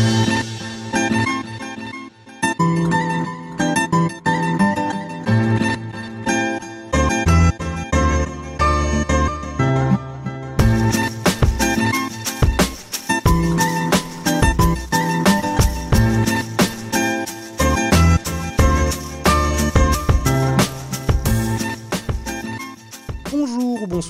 Thank you.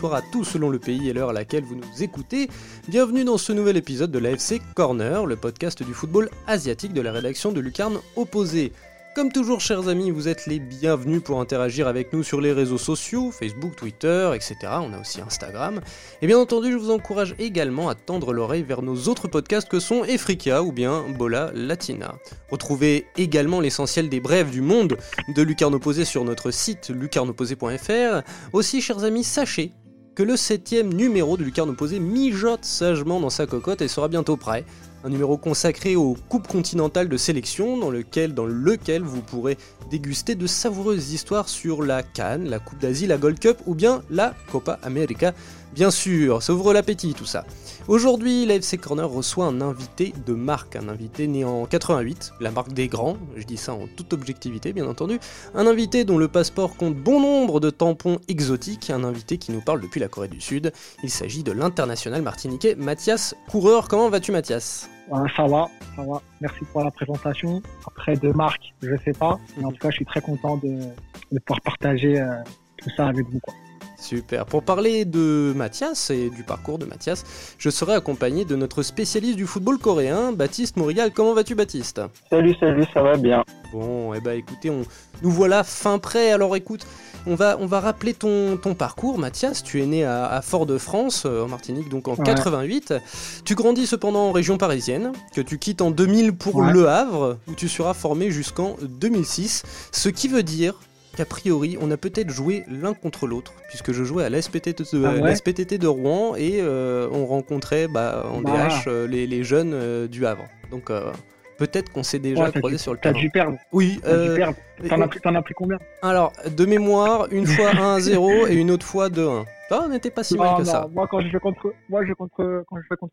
Bonsoir à tous selon le pays et l'heure à laquelle vous nous écoutez. Bienvenue dans ce nouvel épisode de l'AFC Corner, le podcast du football asiatique de la rédaction de Lucarne Opposé. Comme toujours, chers amis, vous êtes les bienvenus pour interagir avec nous sur les réseaux sociaux, Facebook, Twitter, etc. On a aussi Instagram. Et bien entendu, je vous encourage également à tendre l'oreille vers nos autres podcasts que sont Efrika ou bien Bola Latina. Retrouvez également l'essentiel des brèves du monde de Lucarne Opposé sur notre site lucarneopposé.fr. Aussi, chers amis, sachez que le septième numéro de Lucarne Opposé mijote sagement dans sa cocotte et sera bientôt prêt un numéro consacré aux coupes continentales de sélection dans lequel, dans lequel vous pourrez déguster de savoureuses histoires sur la Cannes, la Coupe d'Asie, la Gold Cup ou bien la Copa América. Bien sûr, ça ouvre l'appétit tout ça. Aujourd'hui, l'AFC Corner reçoit un invité de marque, un invité né en 88, la marque des grands, je dis ça en toute objectivité bien entendu, un invité dont le passeport compte bon nombre de tampons exotiques, un invité qui nous parle depuis la Corée du Sud. Il s'agit de l'international martiniquais Mathias Coureur. Comment vas-tu Mathias? Ça va, ça va. Merci pour la présentation. Après, de marque, je sais pas. Mais en tout cas, je suis très content de, pouvoir partager euh, tout ça avec vous. Quoi. Super. Pour parler de Mathias et du parcours de Mathias, je serai accompagné de notre spécialiste du football coréen, Baptiste Mourigal. Comment vas-tu, Baptiste? Salut, salut, ça va bien. Bon, et eh ben écoutez, on... nous voilà fin prêt. Alors écoute, on va, on va rappeler ton, ton parcours, Mathias. Tu es né à, Fort-de-France, euh, en Martinique, donc en 88. Tu grandis cependant en région parisienne, que tu quittes en 2000 pour Le Havre, où tu seras formé jusqu'en 2006. Ce qui veut dire qu'a priori, on a peut-être joué l'un contre l'autre, puisque je jouais à l'SPTT de, ah de, Rouen et euh, on rencontrait bah, en bah. DH euh, les, les, jeunes euh, du Havre. Donc peut-être qu'on s'est déjà croisé sur le terrain. T'as dû perdre. Oui. T'en as, pris combien? Alors, de mémoire, une fois 1-0 et une autre fois 2-1. on n'était pas si mal que ça. Moi, quand je fais contre, moi, je contre, quand je contre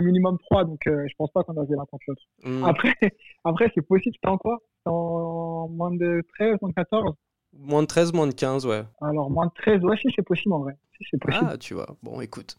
minimum 3, donc je pense pas qu'on avait l'un contre l'autre. Hmm. Après, après c'est possible, c'était en quoi? En moins de 13, moins de 14 Moins de 13, moins de 15, ouais. Alors, moins de 13, ouais, si c'est possible en vrai. Si, c'est possible. Ah, tu vois. Bon, écoute.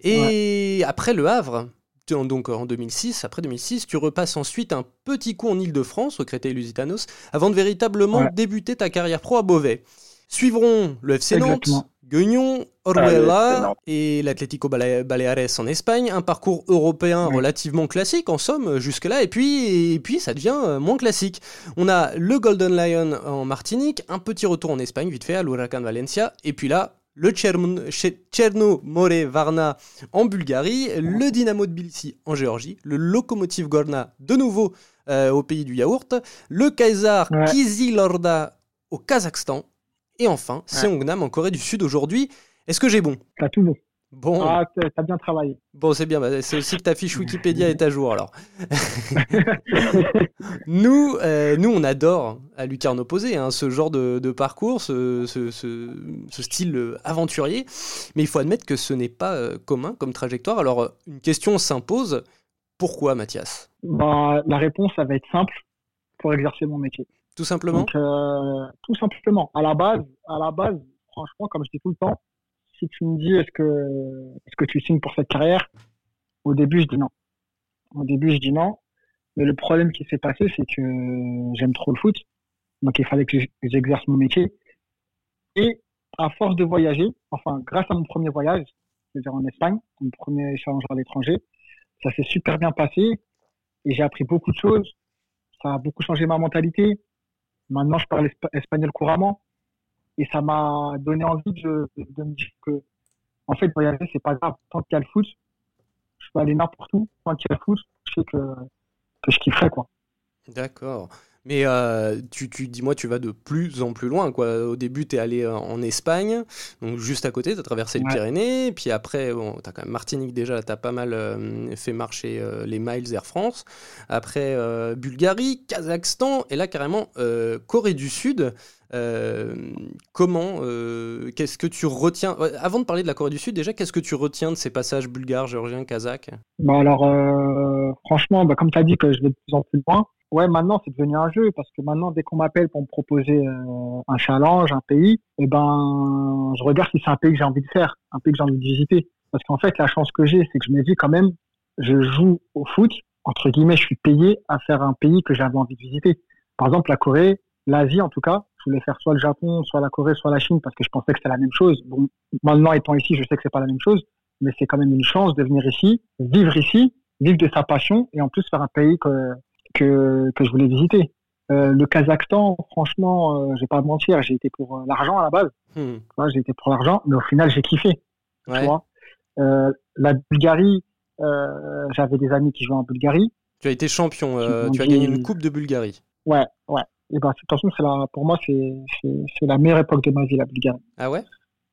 Et après Le Havre, donc en 2006, après 2006, tu repasses ensuite un petit coup en Ile-de-France, au Créteil-Lusitanos, avant de véritablement débuter ta carrière pro à Beauvais. Suivront le FC Nantes, Guignon, Orwella et l'Atlético Baleares en Espagne. Un parcours européen relativement classique en somme jusque-là. Et puis, et puis ça devient euh, moins classique. On a le Golden Lion en Martinique, un petit retour en Espagne vite fait à l'Huracan Valencia. Et puis là, le Cherno More Varna en Bulgarie, le Dynamo Tbilisi en Géorgie, le Lokomotiv Gorna de nouveau euh, au pays du yaourt, le Kaiser Kizilorda au Kazakhstan et enfin, Seongnam en Corée du Sud aujourd'hui. Est-ce que j'ai bon? T'as tout bon. Bon. Ah, t'as bien travaillé. Bon, c'est bien. Bah, c'est aussi que ta fiche Wikipédia est à jour alors. nous, euh, nous, on adore à Lucarne opposé hein, ce genre de, parcours, ce, style euh, aventurier. Mais il faut admettre que ce n'est pas euh, commun comme trajectoire. Alors, une question s'impose. Pourquoi, Mathias? Bah, La réponse, ça va être simple pour exercer mon métier. Tout simplement euh, Tout simplement. À la base, à la base, franchement, comme je dis tout le temps, si tu me dis est-ce que, est-ce que tu signes pour cette carrière, au début, je dis non. Au début, je dis non. Mais le problème qui s'est passé, c'est que j'aime trop le foot. Donc, il fallait que j'exerce mon métier. Et à force de voyager, enfin, grâce à mon premier voyage, c'est-à-dire en Espagne, mon premier échange à l'étranger, ça s'est super bien passé et j'ai appris beaucoup de choses. Ça a beaucoup changé ma mentalité. Maintenant, je parle espagnol couramment. Et ça m'a donné envie de, me dire que, en fait, voyager, c'est pas grave. Tant qu'il y a le foot, je peux aller n'importe où. Tant qu'il y a le foot, je sais que, que je kifferais, quoi. D'accord. Mais euh, tu, tu dis-moi, tu vas de plus en plus loin. Quoi. Au début, tu es allé euh, en Espagne, donc juste à côté, tu as traversé les Pyrénées. Puis après, bon, tu as quand même Martinique déjà, tu as pas mal euh, fait marcher les miles Air France. Après, Bulgarie, Kazakhstan, et là, carrément, Corée du Sud. comment, qu'est-ce que tu retiens? Avant de parler de la Corée du Sud, déjà, qu'est-ce que tu retiens de ces passages bulgares, géorgiens, kazakhs? Bah Alors, franchement, bah, comme tu as dit que je vais de plus en plus loin, ouais, maintenant c'est devenu un jeu parce que maintenant dès qu'on m'appelle pour me proposer euh, un challenge, un pays, eh ben je regarde si c'est un pays que j'ai envie de faire, un pays que j'ai envie de visiter. Parce qu'en fait, la chance que j'ai, c'est que je me dis quand même, je joue au foot, entre guillemets, je suis payé à faire un pays que j'avais envie de visiter. Par exemple, la Corée, l'Asie en tout cas, je voulais faire soit le Japon, soit la Corée, soit la Chine parce que je pensais que c'était la même chose. Bon, maintenant étant ici, je sais que c'est pas la même chose, mais c'est quand même une chance de venir ici, vivre ici, vivre de sa passion et en plus faire un pays que que, que je voulais visiter. Euh, le Kazakhstan, franchement, euh, je vais pas mentir, j'ai été pour euh, l'argent à la base. Hmm. J'ai été pour l'argent, mais au final, j'ai kiffé. Tu vois euh, la Bulgarie, j'avais des amis qui jouaient en Bulgarie. Tu as été champion, tu as gagné une Coupe de Bulgarie. Ouais, ouais. Et ben, attention, c'est la, pour moi, c'est, c'est, la meilleure époque de ma vie, la Bulgarie. Ah ouais?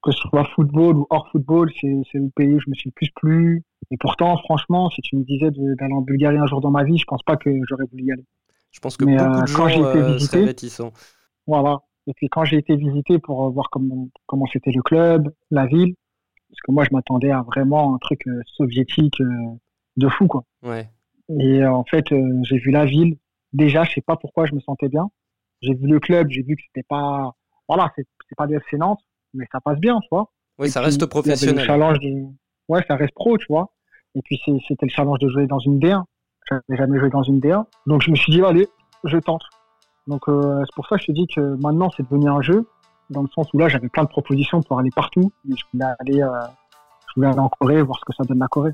Que ce soit football ou hors football, c'est, c'est le pays où je me suis le plus plu. Et pourtant, franchement, si tu me disais d'aller en Bulgarie un jour dans ma vie, je pense pas que j'aurais voulu y aller. Je pense que beaucoup euh, de gens j'ai été euh, visité, Voilà. Et puis quand j'ai été visité pour euh, voir comment comment c'était le club, la ville, parce que moi je m'attendais à vraiment un truc soviétique de fou quoi. Ouais. Et en fait, j'ai vu la ville. Déjà, je sais pas pourquoi je me sentais bien. J'ai vu le club, j'ai vu que c'était pas, voilà, c'est pas du FC Nantes, mais ça passe bien, tu vois. Oui, ça reste professionnel. challenge Ouais, ça reste pro, tu vois. Et puis c'était le challenge de jouer dans une D1. J'avais jamais joué dans une D1. Donc je me suis dit, allez, je tente. Donc euh, c'est pour ça que je te dis que maintenant c'est devenu un jeu, dans le sens où là j'avais plein de propositions pour aller partout, mais je voulais aller, euh, je voulais aller en Corée, voir ce que ça donne la Corée.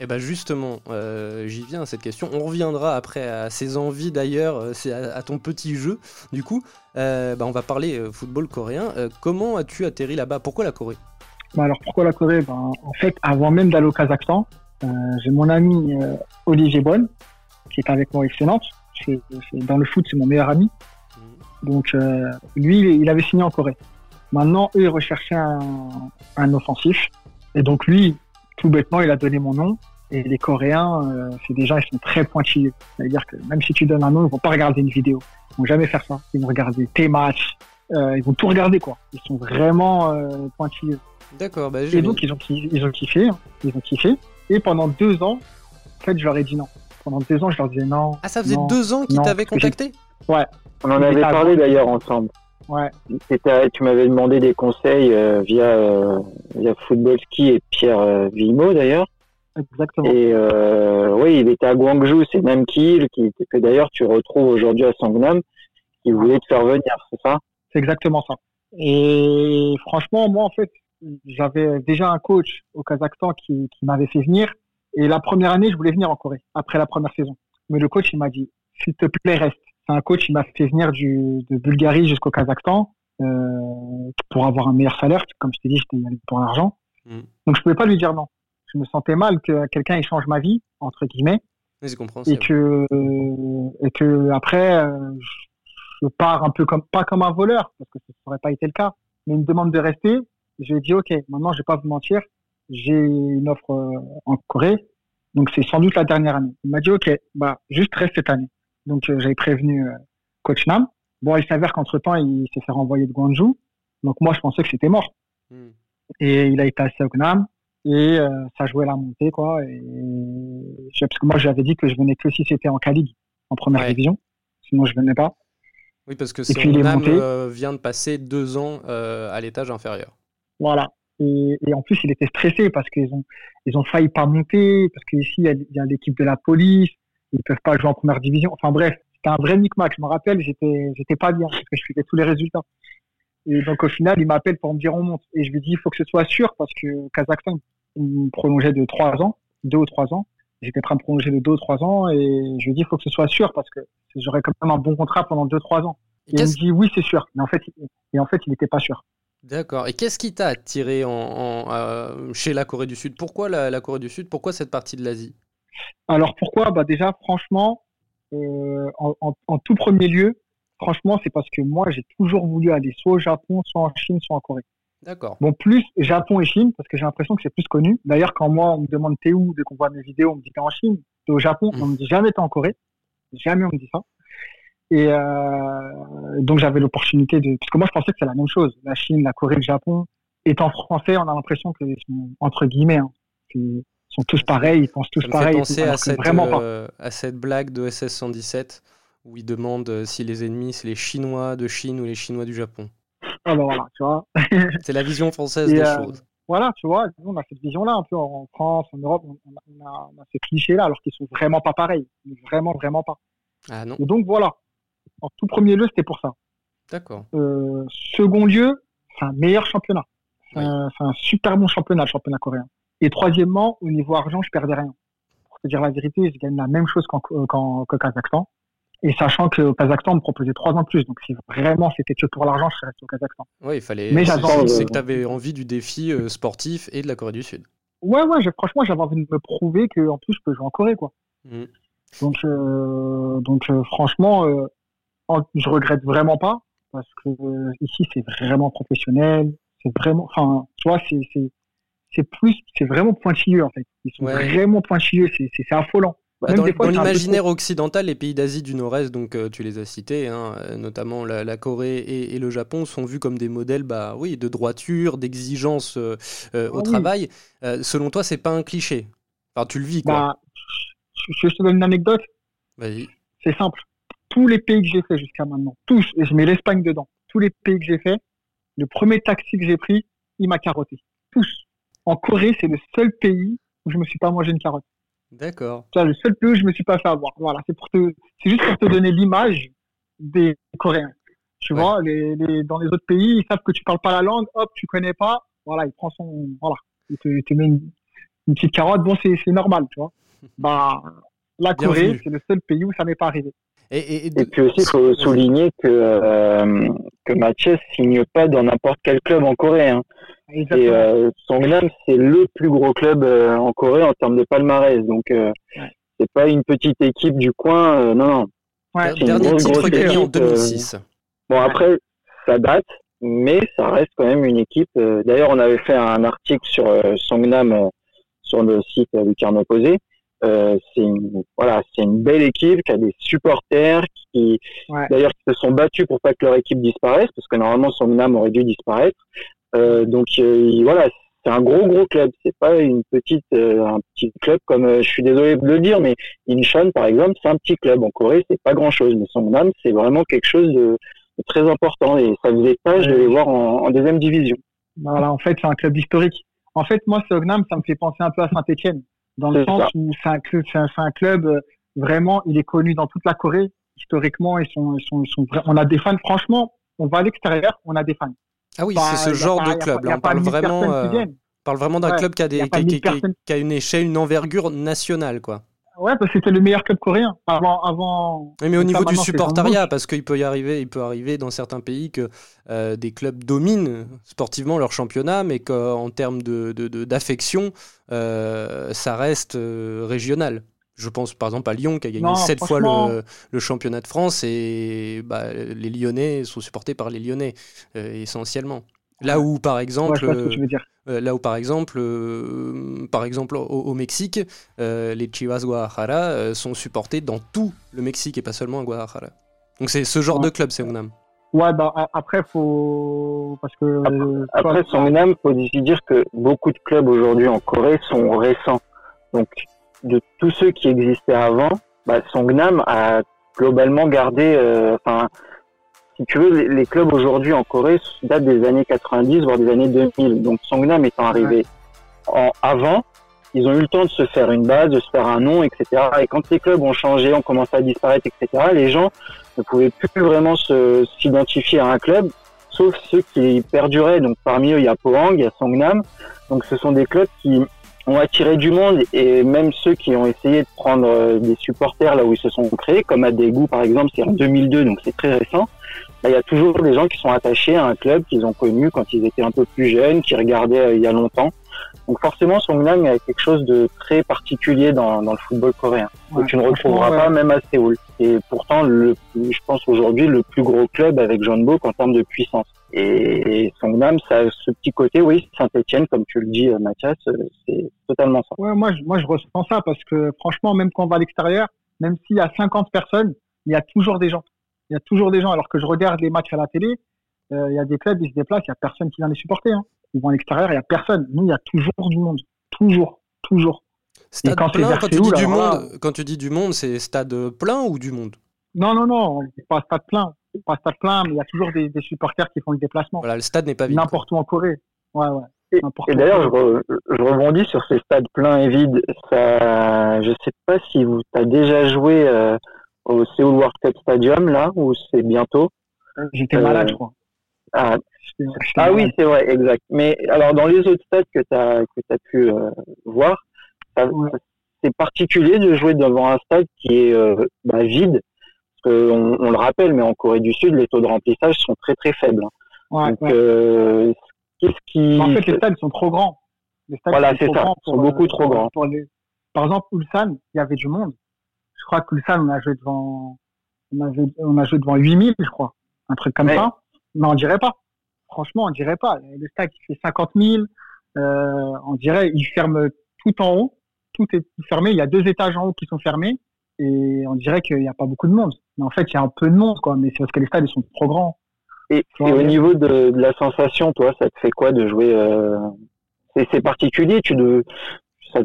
Et eh ben justement, euh, j'y viens à cette question. On reviendra après à ses envies d'ailleurs, c'est à, ton petit jeu. Du coup, bah, on va parler football coréen. comment as-tu atterri là-bas? Pourquoi la Corée? Bah Alors pourquoi la Corée? Ben, En fait, avant même d'aller au Kazakhstan, euh, j'ai mon ami euh, Olivier Bonne, qui est avec moi excellente. C'est, dans le foot, c'est mon meilleur ami. Donc, euh, lui, il avait signé en Corée. Maintenant, eux, ils recherchaient un, un offensif. Et donc, lui, tout bêtement, il a donné mon nom. Et les Coréens, c'est des gens, ils sont très pointilleux. C'est-à-dire que même si tu donnes un nom, ils vont pas regarder une vidéo. Ils vont jamais faire ça. Ils vont regarder tes matchs. ils vont tout regarder, quoi. Ils sont vraiment pointilleux. D'accord. Bah, et donc, ils ont, ils ont kiffé. Hein. Ils ont kiffé. Et pendant deux ans, en fait, je leur ai dit non. Pendant deux ans, je leur disais non. Ah, ça faisait deux ans qu'ils t'avaient contacté Ouais. On en avait parlé d'ailleurs ensemble. Ouais. Tu m'avais demandé des conseils euh, via, euh, via Football Ski et Pierre euh, Vimo d'ailleurs. Exactement. Et oui, il était à Guangzhou, c'est Namkil, qui, que d'ailleurs tu retrouves aujourd'hui à Sangnam, qui voulait te faire venir, c'est ça? C'est exactement ça. Et franchement, moi, en fait, j'avais déjà un coach au Kazakhstan qui, qui m'avait fait venir. Et la première année, je voulais venir en Corée, après la première saison. Mais le coach, il m'a dit, s'il te plaît, reste. C'est un coach, il m'a fait venir du, de Bulgarie jusqu'au Kazakhstan euh, pour avoir un meilleur salaire. Comme je t'ai dit, j'étais allé pour l'argent. Mm. Donc, je pouvais pas lui dire non. Je me sentais mal que quelqu'un échange ma vie, entre guillemets. et que, et que après, euh, je pars un peu comme, pas comme un voleur, parce que ça n'aurait pas été le cas, mais une demande de rester je lui ai dit, OK, maintenant, je vais pas vous mentir, j'ai une offre euh, en Corée, donc c'est sans doute la dernière année. Il m'a dit, OK, bah, juste reste cette année. Donc, euh, j'avais prévenu Coach Nam. Bon, il s'avère qu'entre-temps, il s'est fait renvoyer de Guangzhou. Donc, moi, je pensais que c'était mort. Hmm. Et il a été à Seognam et ça jouait la montée, quoi. Et, parce que moi, j'avais dit que je venais que si c'était en Cali, en première division. Sinon, je venais pas. Oui, parce que Seognam vient de passer deux ans à l'étage inférieur. Voilà. Et, et, en plus, il était stressé parce qu'ils ont, ils ont failli pas monter, parce qu'ici, il y a, l'équipe de la police, ils peuvent pas jouer en première division. Enfin bref, c'était un vrai micmac. Je me rappelle, j'étais, j'étais pas bien parce que je suivais tous les résultats. Et donc au final, il m'appelle pour me dire on monte. Et je lui dis il faut que ce soit sûr parce que Kazakhstan me prolongeait de trois ans, deux ou trois ans. J'étais prêt à me prolonger de deux ou trois ans et je lui dis il faut que ce soit sûr parce que j'aurais quand même un bon contrat pendant deux trois ans. Et, il me dit oui c'est sûr. Mais en fait, et en fait, il n'était pas sûr. D'accord. Et qu'est-ce qui t'a attiré en, euh, chez la Corée du Sud? Pourquoi la, Corée du Sud? Pourquoi cette partie de l'Asie? Alors pourquoi? Bah Déjà, franchement, euh, en, en, en, tout premier lieu, franchement, c'est parce que moi, j'ai toujours voulu aller soit au Japon, soit en Chine, soit en Corée. D'accord. Bon, plus Japon et Chine, parce que j'ai l'impression que c'est plus connu. D'ailleurs, quand moi, on me demande t'es où, dès qu'on voit mes vidéos, on me dit t'es en Chine, t'es au Japon, Mm. on me dit jamais t'es en Corée. Jamais on me dit ça. Et euh, donc, j'avais l'opportunité de... Parce que moi, je pensais que c'est la même chose. La Chine, la Corée, le Japon. Étant français, on a l'impression qu'ils sont, entre guillemets, hein, qu'ils sont tous pareils, ils pensent tous pareil. penser à que cette, vraiment euh, à cette blague de SS 117 où il demande euh, si les ennemis c'est les Chinois de Chine ou les Chinois du Japon. Alors voilà, tu vois. C'est la vision française Et, des euh, choses. Voilà, tu vois, nous, on a cette vision-là un peu en France, en Europe, on on a, on ces clichés-là, alors qu'ils sont vraiment pas pareils. Vraiment, vraiment pas. Ah non, Et donc voilà. En tout premier lieu, c'était pour ça. d'accord. Euh, second lieu, c'est un meilleur championnat. C'est Oui. un, c'est un super bon championnat, le championnat coréen. Et troisièmement, au niveau argent, je perdais rien. Pour te dire la vérité, je gagne la même chose qu'en, qu'au Kazakhstan. Et sachant qu'au Kazakhstan, on me proposait trois ans de plus. Donc si vraiment c'était que pour l'argent, je serais resté au Kazakhstan. Oui, il fallait. Mais c'est- j'avais c'est que tu avais envie du défi euh, sportif et de la Corée du Sud. Ouais, ouais, franchement, j'avais envie de me prouver que en plus, je peux jouer en Corée, quoi. Mm. Donc, euh, donc euh, franchement, euh, je regrette vraiment pas parce que ici c'est vraiment professionnel, c'est vraiment, enfin, tu vois, c'est plus, c'est vraiment pointilleux en fait. Ils sont Ouais. vraiment pointilleux, c'est affolant. Bah, dans peu l'imaginaire occidental, les pays d'Asie du Nord-Est, donc euh, tu les as cités, hein, euh, notamment la, la Corée et, et le Japon, sont vus comme des modèles, bah oui, de droiture, d'exigence euh, euh, au Ah travail. Selon toi, c'est pas un cliché? Enfin, tu le vis, quoi. Bah, je, je te donne une anecdote, Vas-y. c'est simple. Tous les pays que j'ai fait jusqu'à maintenant, tous, et je mets l'Espagne dedans, tous les pays que j'ai fait, le premier taxi que j'ai pris, il m'a carotté. Tous. En Corée, c'est le seul pays où je me suis pas mangé une carotte. D'accord. C'est le seul pays où je me suis pas fait avoir. Voilà, c'est pour te, c'est juste pour te donner l'image des Coréens. Tu Ouais. vois, les, les, dans les autres pays, ils savent que tu parles pas la langue, hop, tu connais pas, voilà, il prend son, voilà, il te, il te met une, une petite carotte, bon, c'est, c'est normal, tu vois. Bah, la. Corée, c'est le seul pays où ça m'est pas arrivé. Et, et- et Et de- puis aussi, il faut souligner que, euh, que Mathieu signe pas dans n'importe quel club en Corée. Hein. Et Exactement. euh, Songnam, c'est le plus gros club euh, en Corée en termes de palmarès. Donc, euh, Ouais. c'est pas une petite équipe du coin. euh, non, non. Ouais, c'est une dernier grosse, titre gagné en équipe, euh, 2006. Bon, Ouais. après, ça date, mais ça reste quand même une équipe. euh, D'ailleurs, on avait fait un article sur euh, Songnam euh, sur le site euh, du Carnot Opposé. Euh, c'est une, voilà, c'est une belle équipe qui a des supporters qui, Ouais. d'ailleurs, qui se sont battus pour pas que leur équipe disparaisse, parce que normalement Songnam aurait dû disparaître. Euh, donc euh, voilà, c'est un gros gros club. C'est pas une petite, euh, un petit club comme, euh, je suis désolé de le dire, mais Incheon par exemple, c'est un petit club. En Corée, c'est pas grand chose, mais Songnam, c'est vraiment quelque chose de, de très important et ça faisait page de les voir en, en deuxième division. Voilà, en fait, c'est un club historique. En fait, moi, Sognam, ça me fait penser un peu à Saint-Etienne, dans le sens ça. où c'est un club, c'est un, c'est un club euh, vraiment, il est connu dans toute la Corée. Historiquement, ils sont, ils sont, ils sont vra- on a des fans. Franchement, on va à l'extérieur, on a des fans. Ah oui, c'est ce genre pas- de club. Là, a on parle 1000 vraiment, euh, parle vraiment d'un Ouais, club qui a, des, a qui, pas qui- 1000 qui- personnes. qui a une échelle, une envergure nationale, quoi. Ouais, parce que c'était le meilleur club coréen. Avant, avant. Oui, mais au niveau du supportariat, parce qu'il peut y arriver, il peut arriver dans certains pays que euh, des clubs dominent sportivement leur championnat, mais qu'en termes de, de- de- d'affection, euh, ça reste euh, régional. Je pense par exemple à Lyon qui a gagné Non, sept fois franchement- le, le championnat de France et bah, les Lyonnais sont supportés par les Lyonnais essentiellement. Là où par Ouais, exemple, je euh, là où par exemple, euh, par exemple au, au Mexique, euh, les Chivas Guadalajara euh, sont supportés dans tout le Mexique et pas seulement à Guadalajara. Donc c'est ce genre Ouais. de club, c'est Unam. Ouais, bah, après, faut, parce que, Après, toi, Songnam, faut aussi dire que beaucoup de clubs aujourd'hui en Corée sont récents. Donc, de tous ceux qui existaient avant, bah, Songnam a globalement gardé, euh, enfin, si tu veux, les, clubs aujourd'hui en Corée datent des années 90, voire des années 2000. Donc, Songnam étant arrivé en avant, ils ont eu le temps de se faire une base, de se faire un nom, etc. Et quand les clubs ont changé, ont commencé à disparaître, etc., les gens ne pouvaient plus vraiment s'identifier à un club, sauf ceux qui perduraient. Donc parmi eux, il y a Pohang, il y a Songnam. Donc ce sont des clubs qui ont attiré du monde et même ceux qui ont essayé de prendre euh, des supporters là où ils se sont créés, comme à Daegu par exemple, c'est en 2002, donc c'est très récent. Bah, il y a toujours des gens qui sont attachés à un club qu'ils ont connu quand ils étaient un peu plus jeunes, qui regardaient euh, il y a longtemps. Donc forcément, Songnam a quelque chose de très particulier dans, dans le football coréen. que tu ne retrouveras pas même à Séoul. Et pourtant, le, je pense aujourd'hui le plus gros club avec John Book en termes de puissance. Et Songnam, ça a ce petit côté, oui, Saint-Etienne, comme tu le dis, euh, Mathias, euh, c'est totalement ça. Ouais, moi, je, moi, je ressens ça parce que franchement, même quand on va à l'extérieur, même s'il y a 50 personnes, il y a toujours des gens. Il y a toujours des gens. Alors que je regarde les matchs à la télé, euh, il y a des clubs, ils se déplacent, il y a personne qui vient les supporter. Hein. Ils vont à l'extérieur, il y a personne. Nous, il y a toujours du monde. Toujours. Toujours. Stade quand plein, quand, tu dis du monde, quand tu dis du monde, c'est stade plein ou du monde? Non, non, non, pas stade plein. Pas stade plein, mais il y a toujours des, supporters qui font le déplacement. Voilà, le stade n'est pas vide. N'importe où en Corée. Ouais, ouais. Et, d'ailleurs, je, rebondis sur ces stades pleins et vides. Ça, je sais pas si vous as déjà joué euh, au Seoul World Cup Stadium là, où c'est bientôt. J'étais malade, je crois. Ah, ah oui, c'est vrai, exact. Mais alors, dans les autres stades que tu as, que as pu euh, voir, c'est particulier de jouer devant un stade qui est euh, bah, vide. Parce qu'on on le rappelle, mais en Corée du Sud, les taux de remplissage sont très très faibles. Donc, euh, qu'est-ce qui. En fait, les stades sont trop grands. Les stades voilà, c'est ça. Ils sont beaucoup trop grands. Par exemple, Ulsan, il y avait du monde. Je crois qu'Ulsan, on a joué devant, on a joué, on a joué devant 8000, je crois. Un truc comme ça. Mais on dirait pas. Franchement, on dirait pas. Le stade, il fait 50 000. Euh, on dirait, il ferme tout en haut. Tout est fermé. Il y a deux étages en haut qui sont fermés. Et on dirait qu'il n'y a pas beaucoup de monde. Mais en fait, il y a un peu de monde, quoi. Mais c'est parce que les stades, ils sont trop grands. Et, au niveau de, la sensation, toi, ça te fait quoi de jouer euh... C'est particulier. Tu de, il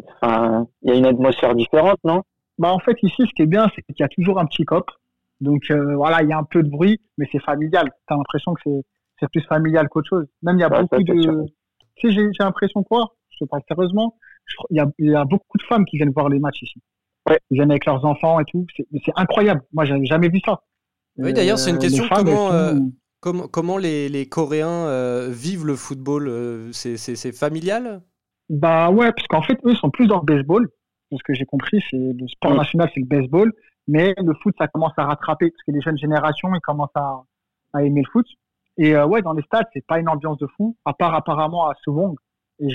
y a une atmosphère différente, non? Bah en fait, ici, ce qui est bien, c'est qu'il y a toujours un petit cop. Donc euh, voilà, il y a un peu de bruit, mais c'est familial. Tu as l'impression que c'est plus familial qu'autre chose. Même il y a beaucoup de. Tu sais, j'ai l'impression quoi? Je te parle sérieusement. Il y, a, y a beaucoup de femmes qui viennent voir les matchs ici. Ouais. Ils viennent avec leurs enfants et tout. C'est incroyable. Moi, j'avais jamais vu ça. Oui, d'ailleurs, c'est une euh, question. Comment, euh, comment, comment les, les Coréens vivent le football C'est familial? Bah ouais, parce qu'en fait, eux sont plus dans le baseball. Ce que j'ai compris, c'est le sport national, c'est le baseball. Mais le foot, ça commence à rattraper parce que les jeunes générations, ils commencent à, à aimer le foot. Et euh, ouais, dans les stades, c'est pas une ambiance de fou, à part apparemment à Suwon.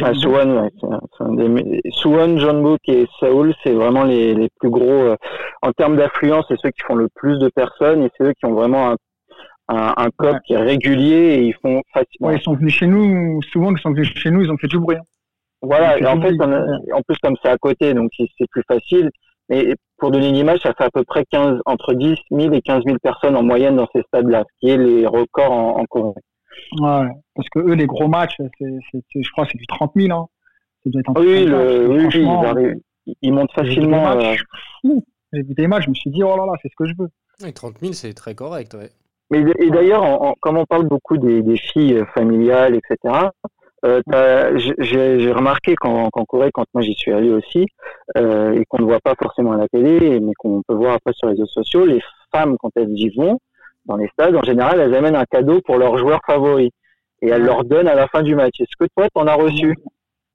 À Suwon, ouais, Suwon, Jeonbuk et Seoul, c'est vraiment les, les plus gros euh, en termes d'affluence, c'est ceux qui font le plus de personnes et c'est eux qui ont vraiment un, un, un qui est régulier et ils font facilement. Ouais, ils sont venus chez nous, souvent ils sont venus chez nous, ils ont fait du bruit. Hein. Voilà, et en fait, en plus comme c'est à côté, donc c'est plus facile. Mais pour donner une image, ça fait à peu près 15, entre 10 000 et 15 000 personnes en moyenne dans ces stades-là, ce qui est les records en, en Corée. Ouais, parce que eux, les gros matchs, c'est, je crois, c'est du 30 000. Hein. oui, le, oui, ils, arrivent, ils, montent facilement. J'ai vu des matchs, je me suis dit, oh là là, c'est ce que je veux. Et 30 000, c'est très correct, ouais. Mais et d'ailleurs, comme on parle beaucoup des, des filles familiales, etc., euh, j'ai remarqué qu'en Corée, quand moi j'y suis allé aussi, euh, et qu'on ne voit pas forcément à la télé, mais qu'on peut voir après sur les réseaux sociaux, les femmes, quand elles y vont, dans les stades, en général, elles amènent un cadeau pour leur joueur favori. Et elles leur donnent à la fin du match. Est-ce que toi, t'en as reçu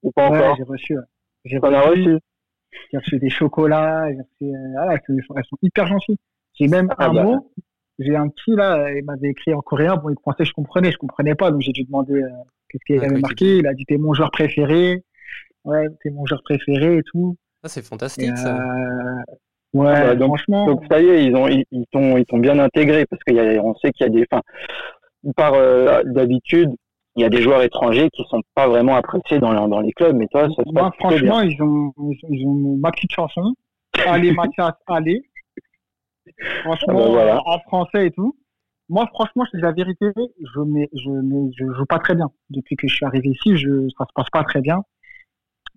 Ou pas ouais, encore J'ai reçu. J'ai reçu. reçu. J'ai reçu des chocolats. Reçu, euh, elles, sont, hyper gentilles. J'ai même ah un bah. mot. J'ai un petit là, il m'avait écrit en coréen. Bon, il pensait que je comprenais, je comprenais pas, donc j'ai dû demander euh, Qu'est-ce qu'il avait marqué Il a dit t'es mon joueur préféré. Ouais, t'es mon joueur préféré et tout. Ah, c'est fantastique ça. Euh, ouais, ah bah, franchement. Donc ça y est, ils ont ils, ils sont ils sont bien intégrés parce qu'on sait qu'il y a des enfin par euh, d'habitude il y a des joueurs étrangers qui sont pas vraiment appréciés dans, dans les clubs, mais toi, ça se Moi, franchement, ils ont, ils ont ma petite chanson. Allez, Mathias, allez. Franchement, ah bah, en français et tout. Moi, franchement, je dis la vérité, je ne je, je joue pas très bien. Depuis que je suis arrivé ici, je, ça se passe pas très bien.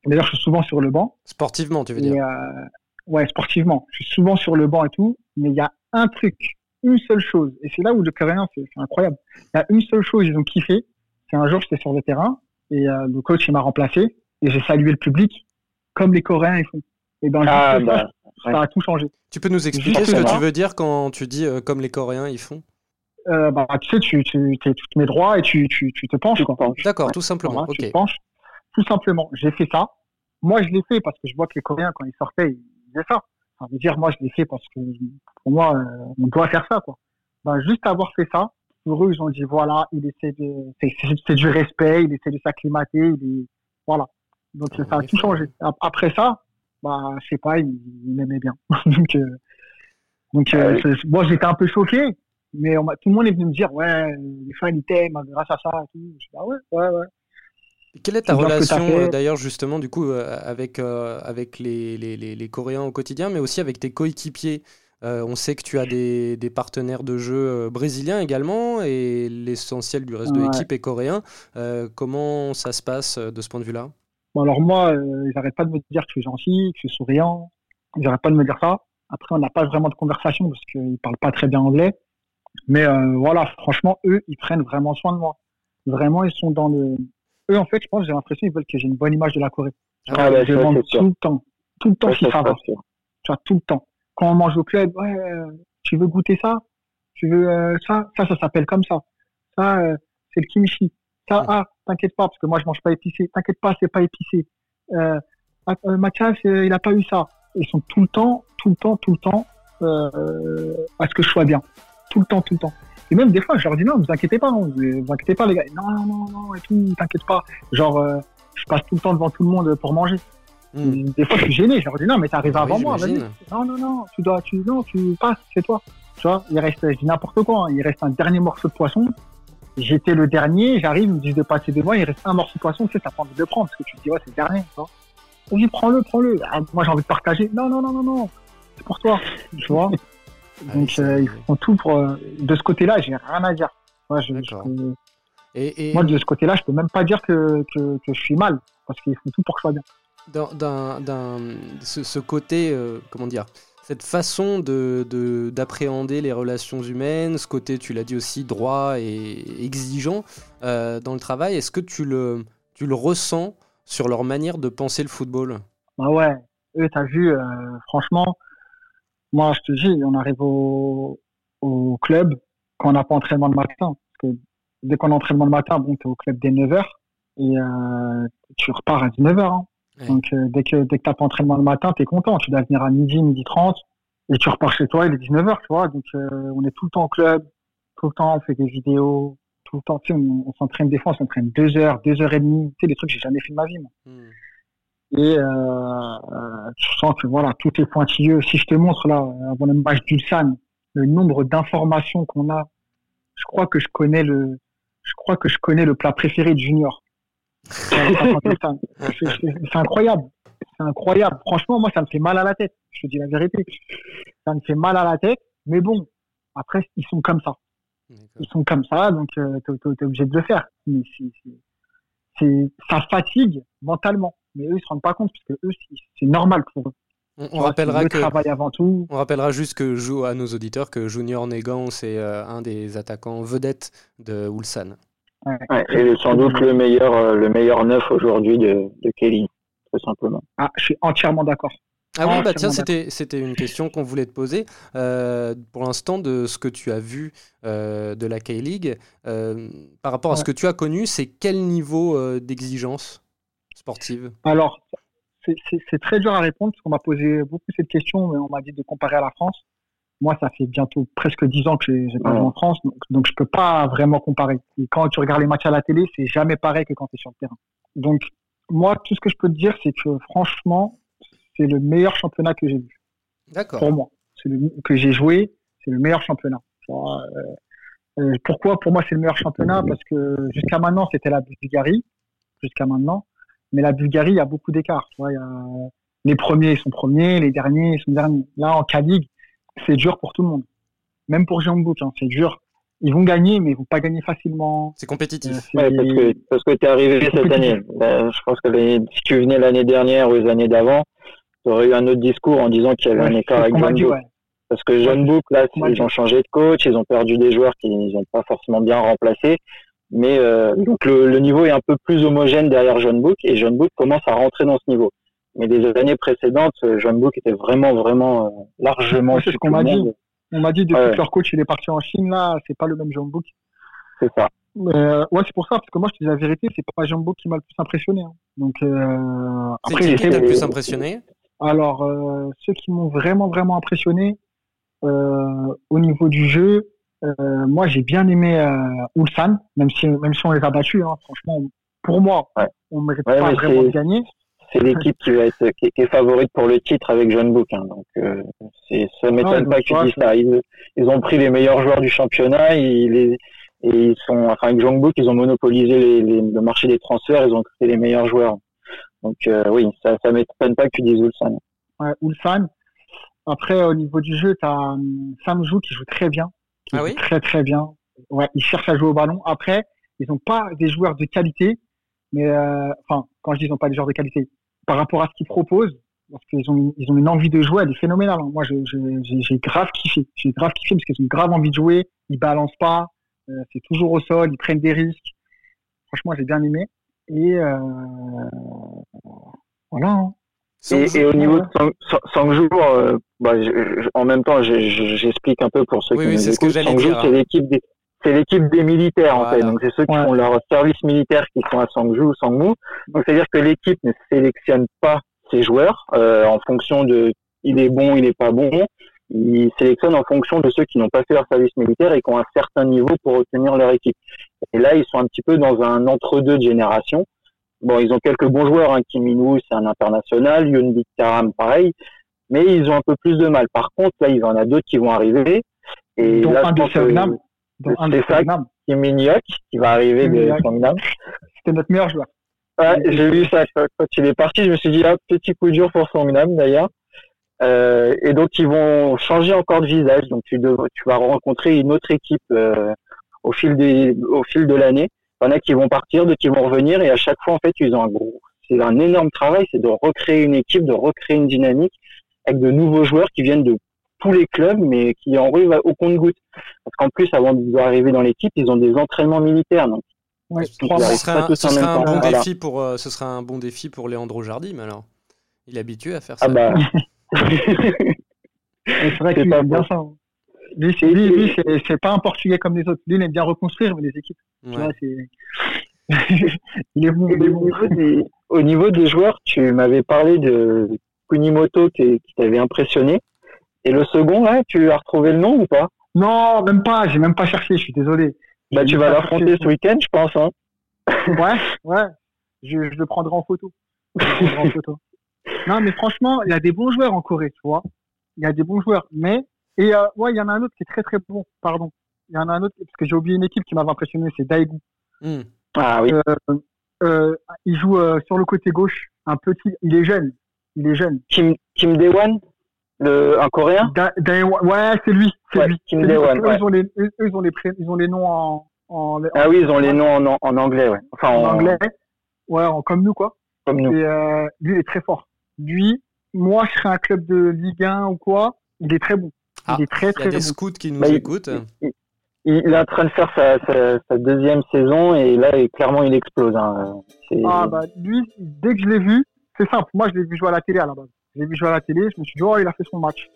D'ailleurs, je suis souvent sur le banc. Sportivement, tu veux dire euh, Ouais, sportivement. Je suis souvent sur le banc et tout, mais il y a un truc, une seule chose, et c'est là où le Coréen, c'est incroyable. Il y a une seule chose, ils ont kiffé. C'est un jour, j'étais sur le terrain et euh, le coach il m'a remplacé et j'ai salué le public comme les Coréens ils font. Et ben, ah, bah, ça, a tout changé. Tu peux nous expliquer ce que tu veux dire quand tu dis euh, comme les Coréens ils font? Euh, bah, tu sais, tu, tu, tu, te mets droit et tu, tu, tu te penches. D'accord, tout simplement. Tu te penches. Tout simplement. J'ai fait ça. Moi, je l'ai fait parce que je vois que les Coréens, quand ils sortaient, ils faisaient ça. Ça veut dire, moi, je l'ai fait parce que pour moi, euh, on doit faire ça, quoi. Ben, juste avoir fait ça, pour eux, ils ont dit, voilà, il essaie de, c'est du respect, il essaie de s'acclimater, il est, voilà. Donc, ça a tout changé. Après ça, bah, je sais pas, il, m'aimait bien. donc, euh, donc euh, moi, j'étais un peu choqué, mais on tout le monde est venu me dire, ouais, les fans, ils t'aiment grâce à ça. Et tout. Je dis, ah ouais, ouais, ouais. Quelle est ta relation d'ailleurs justement du coup avec, avec les, les, les, Coréens au quotidien, mais aussi avec tes coéquipiers? Euh, on sait que tu as des, partenaires de jeu euh, brésiliens également et l'essentiel du reste de l'équipe est coréen. Euh, comment ça se passe de ce point de vue-là? Bon, Alors moi, ils n'arrêtent pas de me dire que je suis gentil, que je suis souriant. Ils n'arrêtent pas de me dire ça. Après, on n'a pas vraiment de conversation parce qu'ils ne parlent pas très bien anglais. Mais voilà, franchement, eux, ils prennent vraiment soin de moi. Vraiment, ils sont dans le... Eux, en fait, je pense, j'ai l'impression qu'ils veulent que j'ai une bonne image de la Corée. Ah, bah, je tout le temps. Tout le temps, ça, ça, Tu vois, tout le temps quand on mange au club, ouais, euh, tu veux goûter ça? Tu veux euh, ça? Ça, ça s'appelle comme ça. Ça, euh, c'est le kimchi. Ça, ah, t'inquiète pas, parce que moi, je mange pas épicé. T'inquiète pas, c'est pas épicé. Euh, Mathias, il a pas eu ça. Ils sont tout le temps, tout le temps, tout le temps à ce que je sois bien. Tout le temps, tout le temps. Et même des fois, je leur dis non, vous inquiétez pas, hein, vous, inquiétez pas les gars. Non, non, non, non, et tout, t'inquiète pas. Genre, je passe tout le temps devant tout le monde pour manger. Hmm. Des fois, je suis gêné. Je leur dis non, mais t'arrives arrivé avant moi. Vas-y. Non, non, non. Tu dois, tu, non, tu passes. C'est toi. Tu vois, il reste, je dis n'importe quoi. Hein. il reste un dernier morceau de poisson. J'étais le dernier. J'arrive, ils me disent de passer devant. Il reste un morceau de poisson. Tu sais, t'as pas envie de le prendre parce que tu te dis ouais, c'est le dernier. Tu vois. dis prends-le, prends-le. Ah, moi, j'ai envie de partager. Non, non, non, non, non. C'est pour toi. Tu vois. Donc, euh, ils font tout pour. Euh, de ce côté-là, j'ai rien à dire. Moi, je, et, et... Moi, de ce côté-là, je peux même pas dire que, que, que je suis mal parce qu'ils font tout pour que je sois bien dans, ce, côté, euh, comment dire, cette façon de, d'appréhender les relations humaines, ce côté, tu l'as dit aussi, droit et exigeant euh, dans le travail, est-ce que tu le, tu le ressens sur leur manière de penser le football? Bah ouais, eux, t'as vu, euh, franchement, moi, je te dis, on arrive au, au club quand on n'a pas entraînement le matin. Parce que dès qu'on a entraînement le matin, bon, t'es au club dès 9h et tu repars à 19h. Hein. Donc, euh, dès que, dès que t'as pas entraînement le matin, t'es content. Tu dois venir à midi, midi 30, et tu repars chez toi, il est 19h, tu vois. Donc, euh, on est tout le temps au club, tout le temps, on fait des vidéos, tout le temps, tu sais, on, s'entraîne des fois, on s'entraîne deux heures, deux heures et demie, tu sais, des trucs que j'ai jamais fait de ma vie, moi. Hmm. Et, euh, euh, tu sens que, voilà, tout est pointilleux. Si je te montre, là, avant le match d'Ulsan, le nombre d'informations qu'on a, je crois que je connais le, je crois que je connais le plat préféré de Junior. C'est incroyable. C'est incroyable. Franchement, moi, ça me fait mal à la tête. Je te dis la vérité. Ça me fait mal à la tête. Mais bon, après, ils sont comme ça. Ils sont comme ça, donc euh, tu es, obligé de le faire. Mais ça fatigue mentalement. Mais eux, ils se rendent pas compte, parce que eux, c'est normal pour eux. On, rappellera que avant tout. On rappellera juste que joue à nos auditeurs que Junior Negan c'est euh, un des attaquants vedettes de Ulsan. Ouais. et sans doute le meilleur, euh, le meilleur neuf aujourd'hui de, de Kelly, tout simplement. Ah, je suis entièrement d'accord. Ah oui, bah tiens, c'était, c'était une question qu'on voulait te poser. Euh, pour l'instant, de ce que tu as vu euh, de la K-League, euh, par rapport à ce que tu as connu, c'est quel niveau euh, d'exigence sportive? Alors, c'est, c'est, c'est très dur à répondre parce qu'on m'a posé beaucoup cette question, mais on m'a dit de comparer à la France. Moi, ça fait bientôt presque dix ans que j'ai pas joué en France, donc, donc je peux pas vraiment comparer. Et quand tu regardes les matchs à la télé, c'est jamais pareil que quand tu es sur le terrain. Donc, moi, tout ce que je peux te dire, c'est que franchement, c'est le meilleur championnat que j'ai vu. D'accord. Pour moi, c'est le que j'ai joué, c'est le meilleur championnat. Euh, euh, pourquoi? Pour moi, c'est le meilleur championnat parce que jusqu'à maintenant, c'était la Bulgarie, jusqu'à maintenant. Mais la Bulgarie, il y a beaucoup d'écart. Les premiers sont premiers, les derniers sont derniers. Là, en K-League, c'est dur pour tout le monde. Même pour Jean-Bouc, hein, c'est dur. Ils vont gagner, mais ils vont pas gagner facilement. C'est compétitif. Euh, ouais, parce que, parce que tu es arrivé cette année. Ben, je pense que si tu venais l'année dernière ou les années d'avant, tu aurais eu un autre discours en disant qu'il y avait un écart avec John Book. Parce que John Book, là, ils ont changé de coach, ils ont perdu des joueurs qu'ils n'ont pas forcément bien remplacés. Mais euh, donc le, le, niveau est un peu plus homogène derrière John Book et John Book commence à rentrer dans ce niveau. Mais les années précédentes, euh, John Book était vraiment, vraiment euh, largement. c'est ce qu'on m'a dit. On m'a dit depuis que leur coach il est parti en Chine là, c'est pas le même John Book. C'est ça. Euh, ouais, c'est pour ça, parce que moi, je te dis la vérité, c'est pas John Book qui m'a le plus impressionné. Hein. Donc, euh, après, qui t'a le plus impressionné? Alors, euh, ceux qui m'ont vraiment, vraiment impressionné euh, au niveau du jeu, euh, moi, j'ai bien aimé euh, Ulsan, même si, même si on les a battus. Hein, franchement, pour moi, on mérite pas vraiment de gagner. C'est l'équipe qui va être qui, est favorite pour le titre avec John Book. Hein, donc euh, c'est ça m'étonne pas que tu dises ça. Ils, ils, ont pris les meilleurs joueurs du championnat. Ils, les, et ils sont enfin avec John Book, ils ont monopolisé les, les, le marché des transferts. Ils ont créé les meilleurs joueurs. Donc euh, oui, ça ça m'étonne pas que tu dises Ulsan. Ouais, Ulsan. Après au niveau du jeu, tu as Sam Jou qui joue très bien, qui ah joue très très bien. Ouais, il cherche à jouer au ballon. Après, ils n'ont pas des joueurs de qualité mais euh, enfin, quand je dis ils n'ont pas des joueurs de qualité, par rapport à ce qu'ils proposent, parce qu'ils ont, ils ont une envie de jouer, elle est phénoménale. Hein. Moi, j'ai grave kiffé. J'ai grave kiffé parce qu'ils ont grave envie de jouer. Ils balancent pas. Euh, c'est toujours au sol. Ils prennent des risques. Franchement, j'ai bien aimé. Et euh, voilà. Hein. Et, et, au niveau de 5 jours, euh, bah, en même temps, j'explique un peu pour ceux qui oui, nous écoutent. 5 jours, c'est l'équipe des, c'est l'équipe des militaires en fait. Donc c'est ceux qui font leur service militaire qui sont à Sangju ou Sangmu. Donc c'est à dire que l'équipe ne sélectionne pas ses joueurs euh, en fonction de il est bon, il est pas bon. Ils sélectionnent en fonction de ceux qui n'ont pas fait leur service militaire et qui ont un certain niveau pour obtenir leur équipe. Et là, ils sont un petit peu dans un entre-deux de génération. Bon, ils ont quelques bons joueurs. Hein. Kim In c'est un international. Yoon Karam, pareil. Mais ils ont un peu plus de mal. Par contre, là, il y en a d'autres qui vont arriver. Et Donc, là, un pense que c'est ça qui Mignoc, qui va arriver de Songnam. C'était notre meilleur joueur. Ouais, j'ai vu ça. Quand il est parti, je me suis dit, ah, petit coup dur pour Songnam d'ailleurs. Euh, et donc, ils vont changer encore de visage. Donc, tu, tu vas rencontrer une autre équipe euh, au, fil des, au fil de l'année. Il y en a qui vont partir, d'autres qui vont revenir. Et à chaque fois, en fait, ils ont un gros. C'est un énorme travail, c'est de recréer une équipe, de recréer une dynamique avec de nouveaux joueurs qui viennent de tous les clubs, mais qui en arrivent au compte-goutte. Parce qu'en plus, avant d'arriver dans l'équipe, ils ont des entraînements militaires. Donc, ouais, ce sera, un, ce sera un bon défi pour, euh, ce sera un bon défi pour Leandro Jardim alors. Il est habitué à faire ça. Ah bah. c'est vrai qu'il aime bien ça. Hein. Lui, c'est, lui, c'est, pas un Portugais comme les autres. Lui, il aime bien reconstruire les équipes. Ouais. Tu vois. Il est bon. Au niveau des joueurs, tu m'avais parlé de Kunimoto qui, qui t'avait impressionné. Et le second, là, tu as retrouvé le nom ou pas? Non, même pas. J'ai même pas cherché. Je suis désolé. Bah, tu vas l'affronter ce week-end, je pense. Hein. ouais, ouais. Je, je, le prendrai en photo. en photo. Non, mais franchement, il y a des bons joueurs en Corée, tu vois. Il y a des bons joueurs. Mais, et euh, ouais, il y en a un autre qui est très très bon. Pardon. Il y en a un autre, parce que j'ai oublié une équipe qui m'avait impressionné, c'est Daegu. Mm. Ah oui. Euh, euh, il joue euh, sur le côté gauche, un petit. Il est jeune. Il est jeune. Kim, Kim Daewon? Le, un coréen? Da, da, Ouais, c'est lui. C'est ouais, lui. Kim lui, ouais. Ils, ont les, eux, ils, ont les ils ont les noms en. en ah oui, ils ont les noms en, en anglais, ouais. Enfin, en, en anglais. Ouais, en, comme nous, quoi. Comme nous. Et euh, lui, il est très fort. Lui, moi, je serais un club de Ligue 1 ou quoi, il est très bon. Ah, il est très, très Il y a des bon. scouts qui nous Bah, il- écoutent. il, il, il est en train de faire sa, sa, sa deuxième saison et là, il- clairement, il explose. Hein. Ah, bah, lui, dès que je l'ai vu, c'est simple. Moi, je l'ai vu jouer à la télé à la base. Je l'ai vu jouer à la télé, je me suis dit, oh, il a fait son match.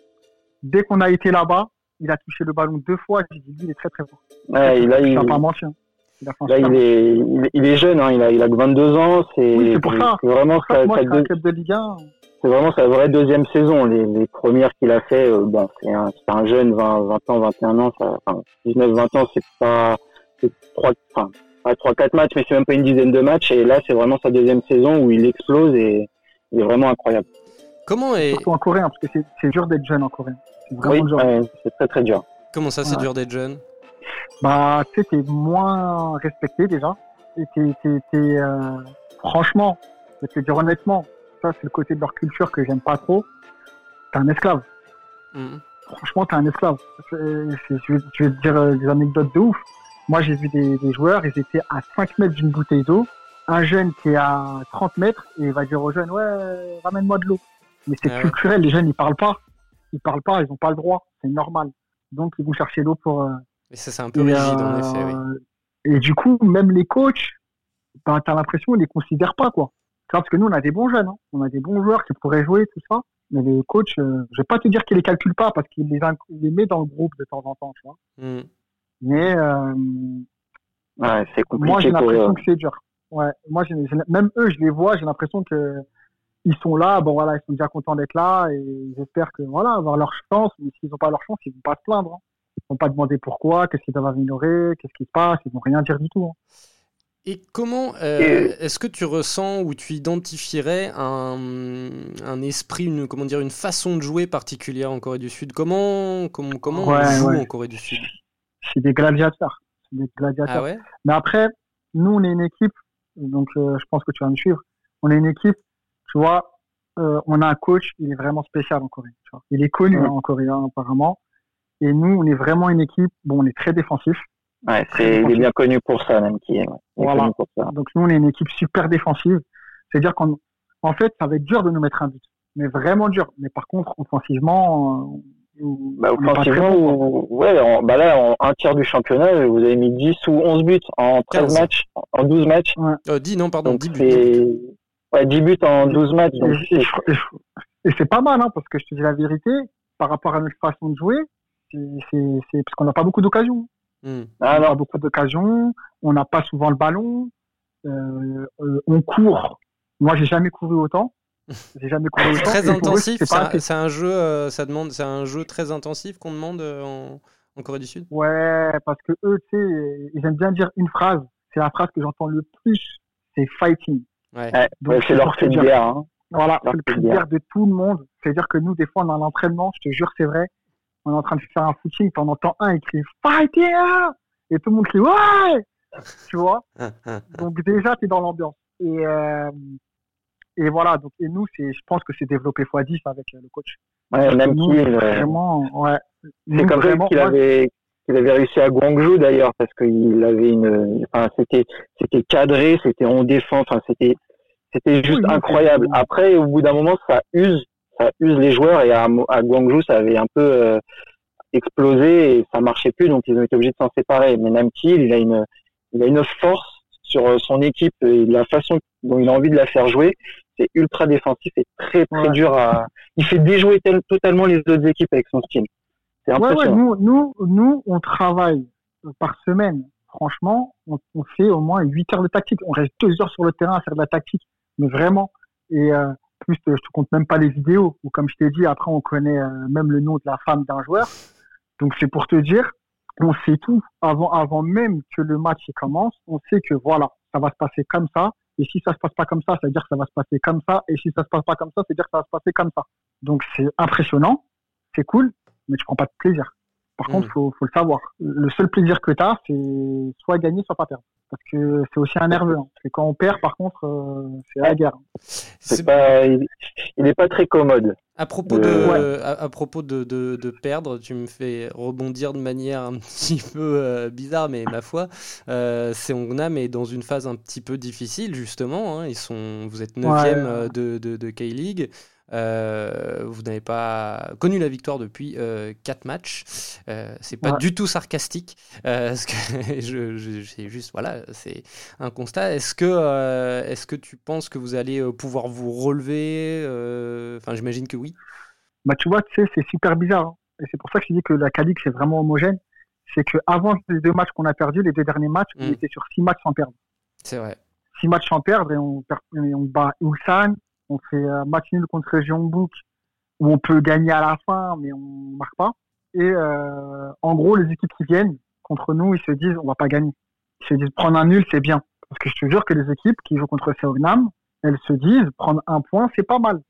Dès qu'on a été là-bas, il a touché le ballon deux fois. J'ai dit, il est très, très fort. ouais, là, il, pas menti. hein. Il là, il, est, il, il est jeune, hein. il, a, il a que 22 ans. C'est Oui, c'est pour ça. c'est vraiment, ça sa, moi, deux- de Ligue 1. c'est vraiment sa vraie deuxième saison. Les, les premières qu'il a fait, euh, bon, c'est un, jeune, 20, 20 ans, 21 ans, ça, enfin, 19, 20 ans, c'est pas, c'est enfin, pas trois, quatre matchs, mais c'est même pas une dizaine de matchs. Et là, c'est vraiment sa deuxième saison où il explose et il est vraiment incroyable. Comment est Surtout en coréen, parce que c'est- c'est dur d'être jeune en coréen. C'est Oui, vraiment dur. c'est très très dur. comment ça c'est Ouais. dur d'être jeune? Bah, tu sais, t'es moins respecté déjà. Et t'es, t'es, t'es, euh, franchement, je vais te dire honnêtement, ça c'est le côté de leur culture que j'aime pas trop. T'es un esclave. Mhm. Franchement, t'es un esclave. C'est- c'est- je, vais, je vais te dire euh, des anecdotes de ouf. Moi, j'ai vu des, des joueurs, ils étaient à 5 mètres d'une bouteille d'eau. Un jeune qui est à 30 mètres et il va dire aux jeunes, ouais, ramène-moi de l'eau. Mais c'est Ah ouais. culturel, les jeunes, ils parlent pas. Ils parlent pas, ils ont pas le droit. C'est normal. Donc, ils vont chercher l'eau pour, euh, Et ça c'est un peu et, rigide en euh, effet, oui. Et du coup, même les coachs, ben, t'as l'impression, ils les considèrent pas, quoi. Parce que nous, on a des bons jeunes, hein. on a des bons joueurs qui pourraient jouer, tout ça. Mais les coachs, euh, je vais pas te dire qu'ils les calculent pas parce qu'ils les, les met dans le groupe de temps en temps, tu vois. Mhm. Mais euh, Ouais, c'est moi, j'ai compliqué l'impression que c'est dur. Ouais, moi, même eux, je les vois, j'ai l'impression que ils sont là, bon voilà, ils sont déjà contents d'être là et ils espèrent que voilà, avoir leur chance. Mais s'ils n'ont pas leur chance, ils vont pas se plaindre. Hein. Ils vont pas demander pourquoi, qu'est-ce qu'ils doivent améliorer, qu'est-ce qui se passe, ils vont rien dire du tout. hein. Et comment est-ce que tu ressens ou tu identifierais un, un, esprit, une, comment dire, une façon de jouer particulière en Corée du Sud? Comment, comment, comment on joue en Corée du Sud? C'est des gladiateurs. Des gladiateurs. Ah ouais? Mais après, nous, on est une équipe, donc je pense que tu vas me suivre. On est une équipe, tu vois, euh, on a un coach, il est vraiment spécial en Corée. Tu vois. Il est connu hein, en Corée hein, apparemment. Et nous, on est vraiment une équipe. Bon, on est très défensif. Ouais, c'est, il est bien connu pour ça, même qui est. Voilà. Donc nous, on est une équipe super défensive. C'est-à-dire qu'en en fait, ça va être dur de nous mettre un but, mais vraiment dur. Mais par contre, offensivement, euh, bah, offensivement, ouais, bah là, en un tiers du championnat, vous avez mis 10 ou 11 buts en 13 matchs, en 12 matchs. Ouais. Euh, 10, non, pardon, 10 buts. Ouais, 10 buts en 12 matchs. Et, c'est pas mal, hein, parce que je te dis la vérité, par rapport à notre façon de jouer, c'est parce qu'on n'a pas beaucoup d'occasions. Ah, on n'a pas beaucoup d'occasions, on n'a pas souvent le ballon, euh, euh, on court. Moi, j'ai jamais couru autant. J'ai jamais couru autant. Très intensif. C'est un, jeu, euh, ça demande, c'est un jeu très intensif qu'on demande en, en, Corée du Sud. Ouais, parce que eux, tu sais, ils aiment bien dire une phrase. C'est la phrase que j'entends le plus. C'est fighting. Ouais. c'est leur fait de guerre. Hein. Voilà, c'est le cri de guerre de tout le monde. C'est-à-dire que nous, des fois, on a l'entraînement, je te jure, c'est vrai. On est en train de faire un footing, t'en entends un, il crie Fight Et tout le monde crie Ouais Tu vois? Donc, déjà, t'es dans l'ambiance. Et, euh, et voilà, donc, et nous, c'est, je pense que c'est développé x10 avec euh, le coach. Ouais, même qui, vraiment, ouais. C'est comme ça qu'il avait, qu'il avait réussi à Guangzhou d'ailleurs parce qu'il avait une enfin c'était c'était cadré c'était en défense enfin c'était c'était juste incroyable. après au bout d'un moment ça use ça use les joueurs et à, à Guangzhou ça avait un peu euh, explosé et ça marchait plus donc ils ont été obligés de s'en séparer. Mais Namki il a une il a une force sur euh, son équipe et la façon dont il a envie de la faire jouer c'est ultra défensif et très très dur à il fait déjouer totalement les autres équipes avec son style Ouais, ouais, nous, nous, nous, on travaille par semaine. Franchement, on, on, fait au moins 8 heures de tactique. On reste 2 heures sur le terrain à faire de la tactique. Mais vraiment. Et euh, plus, je te compte même pas les vidéos. Ou comme je t'ai dit, après, on connaît euh, même le nom de la femme d'un joueur. Donc, c'est pour te dire, on sait tout. Avant, avant même que le match commence, on sait que voilà, ça va se passer comme ça. Et si ça se passe pas comme ça, ça veut dire que ça va se passer comme ça. Et si ça se passe pas comme ça, ça veut dire que ça va se passer comme ça. Donc, c'est impressionnant. C'est cool mais tu prends pas de plaisir. Par contre, mm. faut, faut le savoir. Le seul plaisir que tu as, c'est soit gagner, soit pas perdre. Parce que c'est aussi un nerveux. Hein. Quand on perd, par contre, euh, c'est la guerre. C'est pas, il n'est pas très commode. À propos, de, à, propos de, de, de, perdre, tu me fais rebondir de manière un petit peu euh, bizarre, mais ma foi, euh, Seongnam est dans une phase un petit peu difficile, justement. Hein. Ils sont, vous êtes 9 e de, de, de K-League. Euh, vous n'avez pas connu la victoire depuis euh, 4 matchs. Euh, c'est pas du tout sarcastique. Euh, que je, je, juste, voilà, c'est un constat. Est-ce que, euh, est-ce que tu penses que vous allez pouvoir vous relever Enfin, j'imagine que oui. Bah, tu vois, tu sais, c'est super bizarre. Hein. Et c'est pour ça que je dis que la Calique, c'est vraiment homogène. C'est qu'avant les deux matchs qu'on a perdus, les deux derniers matchs, on hmm. était sur 6 matchs sans perdre. C'est vrai. 6 matchs sans perdre et on, et on bat Ulsan, on fait un match nul contre Book où on peut gagner à la fin, mais on marque pas. Et euh, en gros, les équipes qui viennent contre nous, ils se disent on va pas gagner. Ils se disent prendre un nul, c'est bien. Parce que je te jure que les équipes qui jouent contre Seognam, elles se disent prendre un point, c'est pas mal.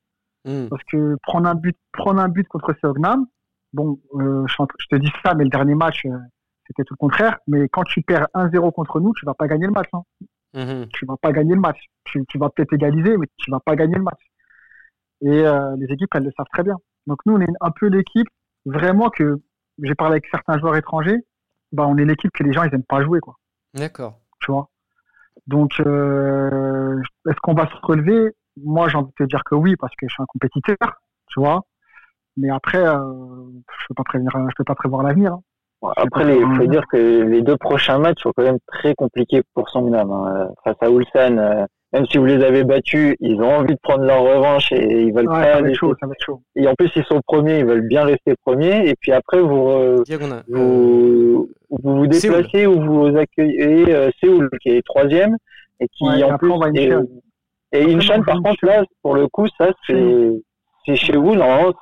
Hmm. Parce que prendre un but, prendre un but contre Seognam, bon, euh, je, te dis ça, mais le dernier match, euh, c'était tout le contraire. Mais quand tu perds 1-0 contre nous, tu vas pas gagner le match. Hein. Mhm. Tu vas pas gagner le match. Tu, vas peut-être égaliser, mais tu vas pas gagner le match. Et euh, les équipes, elles le savent très bien. Donc nous, on est un peu l'équipe vraiment que j'ai parlé avec certains joueurs étrangers. Bah, on est l'équipe que les gens ils aiment pas jouer, quoi. D'accord. Tu vois? Donc, euh, est-ce qu'on va se relever? Moi, j'ai envie de te dire que oui, parce que je suis un compétiteur, tu vois? Mais après, euh, je peux pas prévenir, je peux pas prévoir l'avenir. Hein. Après, il faut dire que les deux prochains matchs sont quand même très compliqués pour Songnam. Hein. Face à Ulsan, euh, même si vous les avez battus, ils ont envie de prendre leur revanche et ils veulent pas. Ça chaud, ça va chaud. Et en plus, ils sont premiers, ils veulent bien rester premiers. Et puis après, vous euh, vous, vous, vous déplacez ou vous accueillez euh, Séoul, qui est troisième et qui en plus et, et Incheon, par contre là, pour le coup, ça c'est c'est chez vous. Normalement,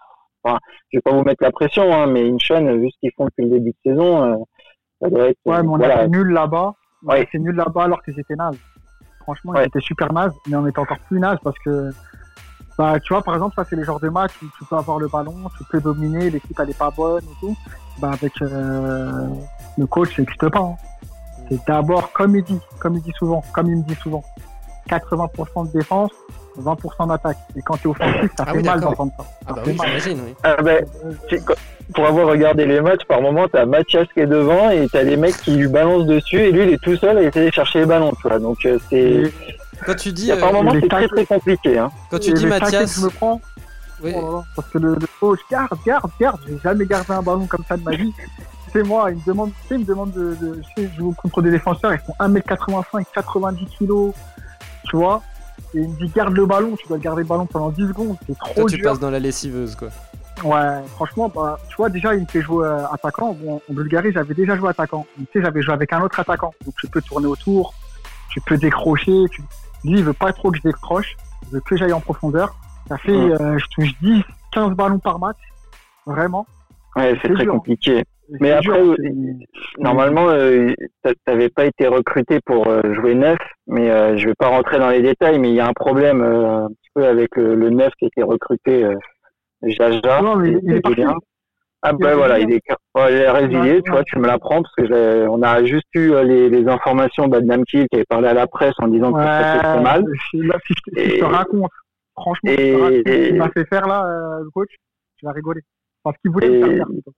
Enfin, je vais pas vous mettre la pression, hein, mais Incheon, vu ce qu'ils font depuis le début de saison, euh, ça doit être. Ouais, mais on a fait nul là-bas. Ouais. C'est nul là-bas alors qu'ils étaient nazes. Franchement, Ouais. ils étaient super nazes, mais on était encore plus nazes parce que, bah, tu vois, par exemple, ça, c'est les genres de matchs où tu peux avoir le ballon, tu peux dominer, l'équipe, elle est pas bonne et tout. Bah, avec euh, le coach, ça n'existe pas. hein. C'est d'abord, comme il dit, comme il dit souvent, comme il me dit souvent, 80% de défense, 20% d'attaque. Et quand tu es offensif, ça Ah fait oui, mal d'entendre ça. Ah Ça bah oui, j'imagine, oui. Ah tu- quand- pour avoir regardé les matchs, par moment, t'as Mathias qui est devant et t'as les mecs qui lui balancent dessus et lui, il est tout seul à essayer de chercher les ballons, tu vois. Donc, euh, c'est, Quand tu dis, par euh, moment, c'est très très compliqué, hein. quand tu et dis Mathias, que je me prends, oui, Oh parce que le, le coach garde, garde, garde. J'ai jamais gardé un ballon comme ça de ma vie. C'est moi, il me demande, il me demande de, de je sais, je joue contre des défenseurs, ils font 1m85, 90 kilos, tu vois. Et il me dit garde le ballon, tu dois garder le ballon pendant 10 secondes, c'est toi trop tu dur. passes dans la lessiveuse, quoi. Ouais, franchement, bah, tu vois, déjà, il me fait jouer euh, attaquant. Bon, en Bulgarie, j'avais déjà joué attaquant. Tu sais, j'avais joué avec un autre attaquant. Donc, tu peux tourner autour, tu peux décrocher. Tu... Lui, il veut pas trop que je décroche. Il veut que j'aille en profondeur. Ça fait, Mm. euh, je touche 10, 15 ballons par match. Vraiment. Ouais, c'est C'est très dur. compliqué. Mais après, dur, Normalement, euh, t'a- t'avais pas été recruté pour euh, jouer neuf, mais euh, je vais pas rentrer dans les détails, mais il y a un problème euh, un petit peu avec le, le neuf qui a été recruté, euh, Jaja. Non, mais il est- il est parti. bien. Ah Il bah est voilà, il est, ouais, il est résilié, Ouais, tu vois, ouais. tu me l'apprends parce que j'ai- on a juste eu euh, les, les informations bah, de Namkil qui avait parlé à la presse en disant que ça se passait très mal. Là, si je, te- si je te raconte, franchement, et- ce qu'il m'a fait faire là, euh, le coach, tu vas rigoler. Parce qu'il voulait me Et- faire faire. plutôt.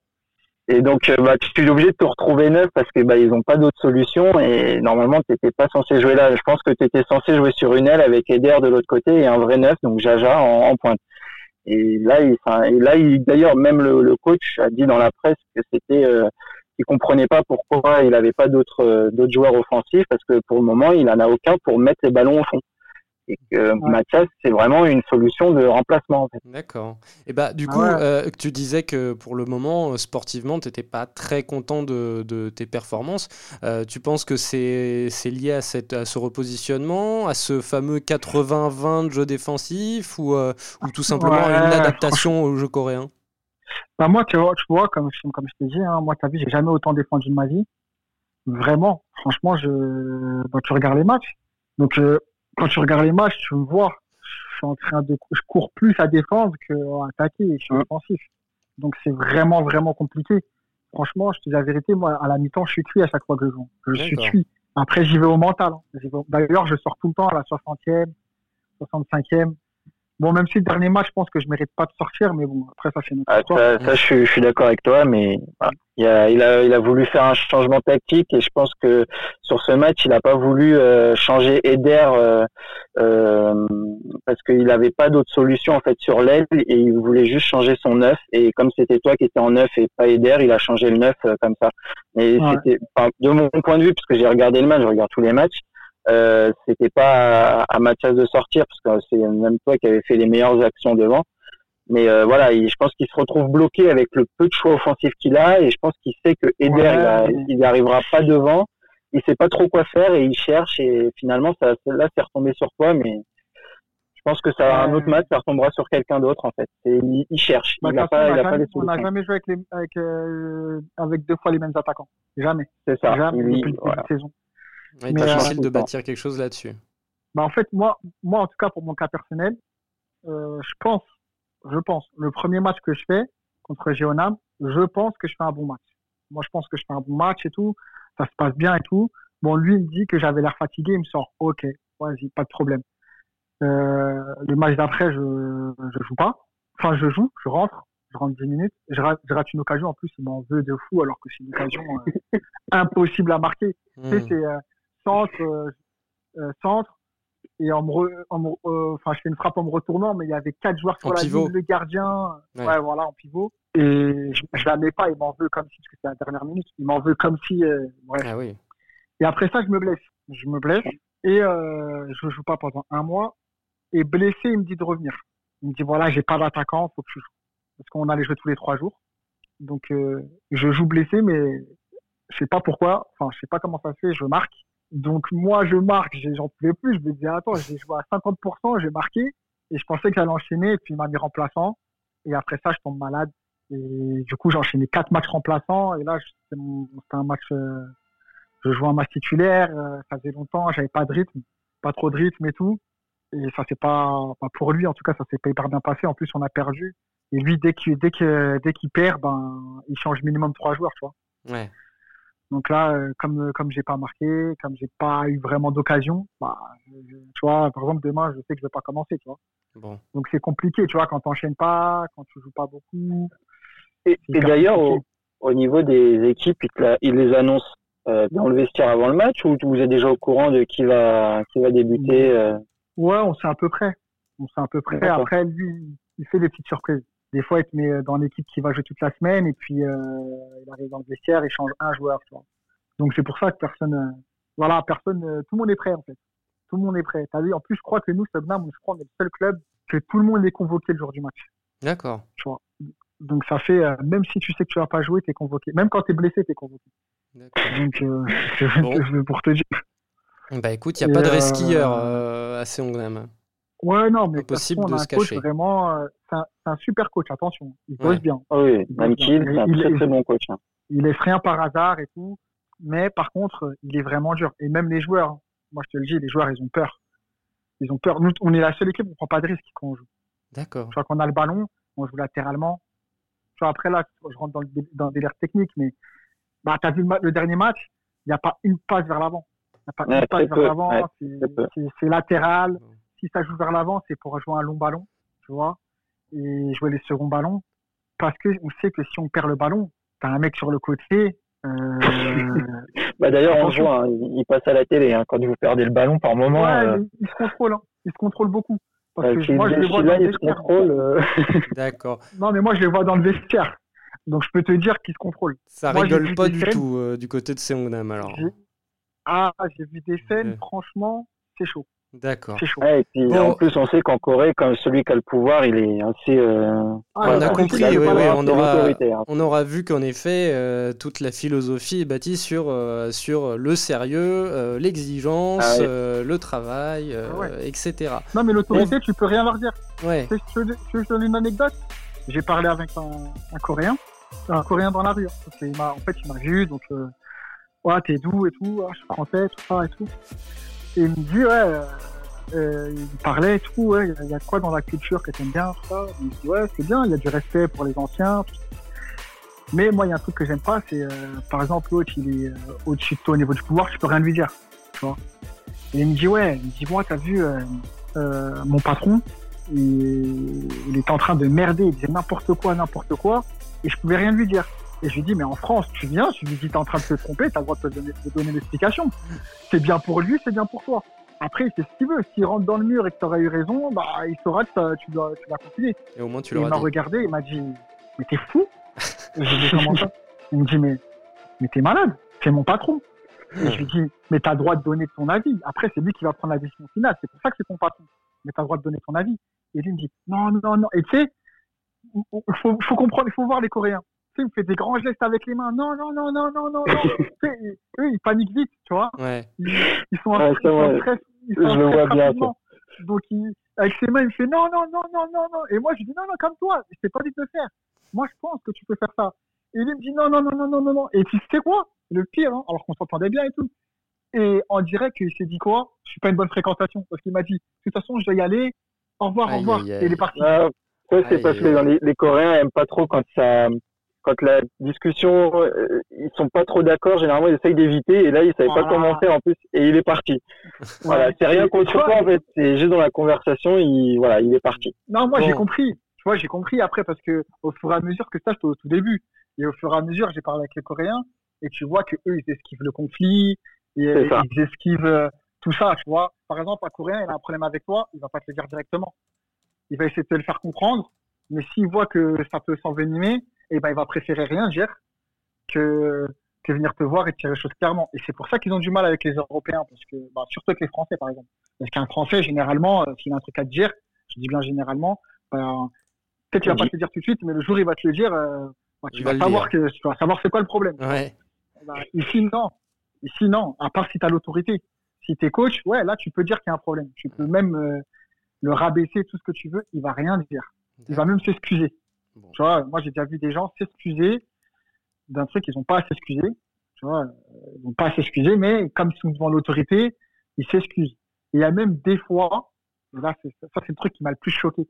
Et donc, euh, bah, tu es obligé de te retrouver neuf parce que bah, ils ont pas d'autre solution et normalement, tu n'étais pas censé jouer là. Je pense que tu étais censé jouer sur une aile avec Eder de l'autre côté et un vrai neuf, donc Jaja en, pointe. Et là, il, et là, il, d'ailleurs, même le, le coach a dit dans la presse que c'était, euh, qu'il comprenait pas pourquoi il avait pas d'autres, euh, d'autres joueurs offensifs parce que pour le moment, il en a aucun pour mettre les ballons au fond. Et que Mathias, c'est vraiment une solution de remplacement. En fait. D'accord. Et bah du Ah coup, ouais. euh, tu disais que pour le moment, euh, sportivement, tu n'étais pas très content de, de tes performances. Euh, tu penses que c'est lié à, cette, à ce repositionnement, à ce fameux 80-20 de jeu défensif ou, euh, ou tout simplement à une Ouais, adaptation au jeu coréen? Bah moi, tu vois, tu vois comme, je- comme je t'ai dit, hein, moi, t'as vu, j'ai jamais autant défendu de ma vie. Vraiment, franchement, je, bah, tu regardes les matchs. Donc, euh, quand tu regardes les matchs, tu me vois, je suis en train de, je cours plus à défendre que à attaquer. Je suis Mm. offensif. Donc, c'est vraiment, vraiment compliqué. Franchement, je te dis la vérité, moi, à la mi-temps, je suis cuit à chaque fois que je joue. Je suis cuit. Après, j'y vais au mental. hein. D'ailleurs, je sors tout le temps à la 60e, 65e. Bon, même si le dernier match, je pense que je mérite pas de sortir, mais bon, après, ça, c'est notre Ah, histoire. ça, ça, je suis, je suis d'accord avec toi, mais voilà. il, a, il, a, il a voulu faire un changement tactique et je pense que sur ce match, il n'a pas voulu euh, changer Eder euh, euh, parce qu'il n'avait pas d'autre solution en fait sur l'aile et il voulait juste changer son neuf et comme c'était toi qui étais en neuf et pas Eder, il a changé le neuf euh, comme ça. Mais Ouais. c'était, enfin, de mon point de vue, parce que j'ai regardé le match, je regarde tous les matchs. Euh, c'était pas à, Mathias de sortir parce que c'est même toi qui avais fait les meilleures actions devant. Mais euh, voilà, il- je pense qu'il se retrouve bloqué avec le peu de choix offensifs qu'il a et je pense qu'il sait que Eder Ouais. il, n'arrivera pas devant. Il sait pas trop quoi faire et il cherche et finalement ça là c'est retombé sur toi mais je pense que ça un autre match ça retombera sur quelqu'un d'autre en fait. Et il, il cherche, Bah, il pas a n'a pas les jamais, on n'a solutions. jamais joué avec, les, avec, euh, avec deux fois les mêmes attaquants. Jamais. C'est ça. Jamais Il- depuis voilà. saison. Mais, difficile euh, de bâtir quelque chose là-dessus. Bah, en fait, moi, moi, en tout cas, pour mon cas personnel, euh, je pense, je pense, le premier match que je fais contre Géonam, je pense que je fais un bon match. Moi, je pense que je fais un bon match et tout. Ça se passe bien et tout. Bon, lui, il me dit que j'avais l'air fatigué. Il me sort, OK, vas-y, pas de problème. Euh, le match d'après, je, je joue pas. Enfin, je joue, je rentre, je rentre 10 minutes. Je rate, je rate une occasion. En plus, il m'en veut de fou alors que c'est une occasion euh, impossible à marquer. Tu sais, Hmm. c'est centre, euh, euh, centre, et en me, re- en me- euh, enfin, je fais une frappe en me retournant, mais il y avait quatre joueurs sur En la pivot. ligne, le gardien, Ouais. ouais. voilà, en pivot. Et je, je la mets pas, il m'en veut comme si, parce que c'est la dernière minute, il m'en veut comme si, bref. Ah oui. Et après ça, je me blesse. Je me blesse, et euh, je joue pas pendant un mois. Et blessé, il me dit de revenir. Il me dit, voilà, j'ai pas d'attaquant, faut que je joue. Parce qu'on allait jouer tous les trois jours. Donc, euh, je joue blessé, mais je sais pas pourquoi, enfin, je sais pas comment ça se fait, je marque. Donc, moi, je marque, j'en pouvais plus. Je me disais, attends, j'ai joué à 50%, j'ai marqué. Et je pensais que j'allais enchaîner, et puis il m'a mis remplaçant. Et après ça, je tombe malade. Et du coup, j'ai enchaîné quatre matchs remplaçants. Et là, c'était un match, euh, je joue un match titulaire, euh, ça faisait longtemps, j'avais pas de rythme, pas trop de rythme et tout. Et ça pas, pas pour lui, en tout cas, ça s'est pas hyper bien passé. En plus, on a perdu. Et lui, dès qu'il dès que, dès qu'il perd, ben, il change minimum trois joueurs, tu vois. Ouais. Donc là, euh, comme comme j'ai pas marqué, comme j'ai pas eu vraiment d'occasion, bah, je- tu vois, par exemple demain, je sais que je vais pas commencer, tu vois. Bon. Donc c'est compliqué, tu vois, quand t'enchaînes pas, quand tu joues pas beaucoup. Et, d'ailleurs, au, niveau des équipes, ils, te la- ils les annoncent euh, dans le vestiaire avant le match ou vous êtes déjà au courant de qui va qui va débuter euh, Ouais, on sait à peu près. On sait à peu près. Après, lui, il fait des petites surprises. Des fois, il te met dans l'équipe qui va jouer toute la semaine et puis euh, il arrive dans le vestiaire, il change un joueur, tu vois. Donc c'est pour ça que personne, euh, voilà, personne, euh, tout le monde est prêt en fait. Tout le monde est prêt. T'as vu En plus, je crois que nous, Subnam, je crois, on est le seul club que tout le monde est convoqué le jour du match. D'accord. Tu vois. Donc ça fait, euh, même si tu sais que tu vas pas jouer, t'es convoqué. Même quand t'es blessé, t'es convoqué. D'accord. Donc euh, Bon. pour te dire. Bah écoute, il n'y a Et, pas de euh, resquilleur euh, à Seongnam. Ouais, non, mais Impossible de toute façon, on de a se coach cacher. vraiment, euh, c'est un, super coach. Attention, il Ouais. bosse bien. ah oui, Il même c'est un Il- très il- très bon coach. hein. il laisse rien par hasard et tout. Mais par contre, il est vraiment dur. Et même les joueurs, hein. moi je te le dis, les joueurs, ils ont peur. Ils ont peur. Nous, on est la seule équipe où on prend pas de risque quand on joue. D'accord. Tu vois, quand on a le ballon, on joue latéralement. Tu vois, après là, je rentre dans le, dans le délire technique, mais bah, tu as vu le, dernier match, il n'y a pas une passe vers l'avant. Il n'y a pas Ouais, une passe vers l'avant. ouais, c'est- très peu. c'est c'est latéral. Si ça joue vers l'avant, c'est pour jouer un long ballon, tu vois, et jouer les seconds ballons. Parce que on sait que si on perd le ballon, tu as un mec sur le côté. Euh, Bah d'ailleurs, on le voit, hein, il, passe à la télé hein, quand vous perdez le ballon par moment. ouais, euh, il, il se contrôle. Hein. Il se contrôle beaucoup. Parce euh, que moi, je les vois dans le vestiaire. contrôle. euh, D'accord. Non, mais moi, je les vois dans le vestiaire. Donc, je peux te dire qu'ils se contrôlent. Ça Moi, rigole pas du scènes. tout euh, du côté de Seongnam alors. J'ai- Ah, j'ai vu des scènes, Ouais. franchement, c'est chaud. D'accord. Ouais, et puis Bon. en plus, on sait qu'en Corée, comme celui qui a le pouvoir, il est assez. euh, Ah, on a compris, il oui, oui, on aura- hein. On aura vu qu'en effet, euh, toute la philosophie est bâtie sur, euh, sur le sérieux, euh, l'exigence, Ah ouais. euh, le travail, euh, Ah ouais. etc. Non, mais l'autorité, tu peux rien leur dire. Ouais. Que je te donne une anecdote J'ai parlé avec un, un Coréen, un Coréen dans la rue. hein. Parce qu'il m'a- en fait, il m'a vu, donc, euh, ouais, t'es d'où et tout, ah, je suis français, tout ça et tout. Et il me dit, ouais, euh, euh, il parlait et tout, ouais, il y a- quoi dans la culture que t'aimes bien, ça? Il me dit, ouais, c'est bien, il y a du respect pour les anciens. Mais moi, il y a un truc que j'aime pas, c'est, euh, par exemple, l'autre, il est au-dessus de toi au niveau du pouvoir, tu peux rien lui dire. Et il me dit, ouais, il me dit, moi, t'as vu, mon patron, il, il en train de merder, il disait n'importe quoi, n'importe quoi, et je pouvais rien lui dire. Et je lui dis, mais en France, tu viens, tu lui dis, t'es en train de te tromper, t'as le droit de te donner, de donner l'explication. C'est bien pour lui, c'est bien pour toi. Après, il fait ce qu'il veut. S'il rentre dans le mur et que t'aurais eu raison, bah, il saura que tu dois, tu vas continuer. Et au moins tu Et il m'a regardé, il m'a dit, mais t'es fou? Et je lui comment ça? Il me dit, mais, mais t'es malade. C'est mon patron. Et je lui dis, mais t'as le droit de donner ton avis. Après, c'est lui qui va prendre la décision finale. C'est pour ça que c'est ton patron. Mais t'as le droit de donner ton avis. Et lui il me dit, non, non, non. Et tu sais, il faut, faut comprendre, il faut voir les Coréens. Tu sais, il me fait des grands gestes avec les mains. Non, non, non, non, non, non, non. Eux, ils paniquent vite, tu vois. Ouais. Ils, ils sont en Ouais, ils c'est sont en vrai. stress. Ils Je sont en le vois bien. Donc, il, avec ses mains, il me fait non, non, non, non, non, non. Et moi, je dis non, non, comme toi. Je t'ai pas dit de le faire. Moi, je pense que tu peux faire ça. Et lui me dit non, non, non, non, non, non, non. Et tu sais quoi Le pire, hein, alors qu'on s'entendait bien et tout. Et on dirait qu'il s'est dit quoi Je suis pas une bonne fréquentation. Parce qu'il m'a dit, de toute façon, je dois y aller. Au revoir, Aïe, au revoir. aïe, aïe. Et il est parti. Ah, ça, c'est parce que les, les Coréens aiment pas trop quand ça, quand la discussion, euh, ils sont pas trop d'accord. Généralement, ils essayent d'éviter. Et là, il savait pas Voilà. comment faire en plus, et il est parti. Voilà, c'est rien contre toi en fait. C'est juste dans la conversation, il, voilà, il est parti. Non, moi Bon. j'ai compris. Tu vois, j'ai compris après parce que au fur et à mesure que ça, j'étais au tout début. Et au fur et à mesure, j'ai parlé avec les Coréens et tu vois que eux, ils esquivent le conflit, et, ils esquivent euh, tout ça, tu vois. Par exemple, un Coréen, il a un problème avec toi, il va pas te le dire directement. Il va essayer de te le faire comprendre, mais s'il voit que ça peut s'envenimer, eh ben, il va préférer rien dire que, que venir te voir et te dire les choses clairement. Et c'est pour ça qu'ils ont du mal avec les Européens, parce que, bah, surtout avec les Français, par exemple. Parce qu'un Français, généralement, euh, s'il a un truc à te dire, je dis bien généralement, ben, peut-être qu'il va pas te le dire tout de suite, mais le jour où il va te le dire, euh, bah, tu vas savoir que, tu vas savoir c'est quoi le problème. Ouais. Bah, ici, non. Ici, non. À part si tu as l'autorité. Si tu es coach, ouais, là, tu peux dire qu'il y a un problème. Tu peux même euh, le rabaisser, tout ce que tu veux. Il va rien dire. Il va même s'excuser. Bon. Tu vois, moi, j'ai déjà vu des gens s'excuser d'un truc qu'ils n'ont pas à s'excuser. Tu vois, ils vont pas s'excuser, mais comme ils sont devant l'autorité, ils s'excusent. Et il y a même des fois, là, ça, c'est le truc qui m'a le plus choqué.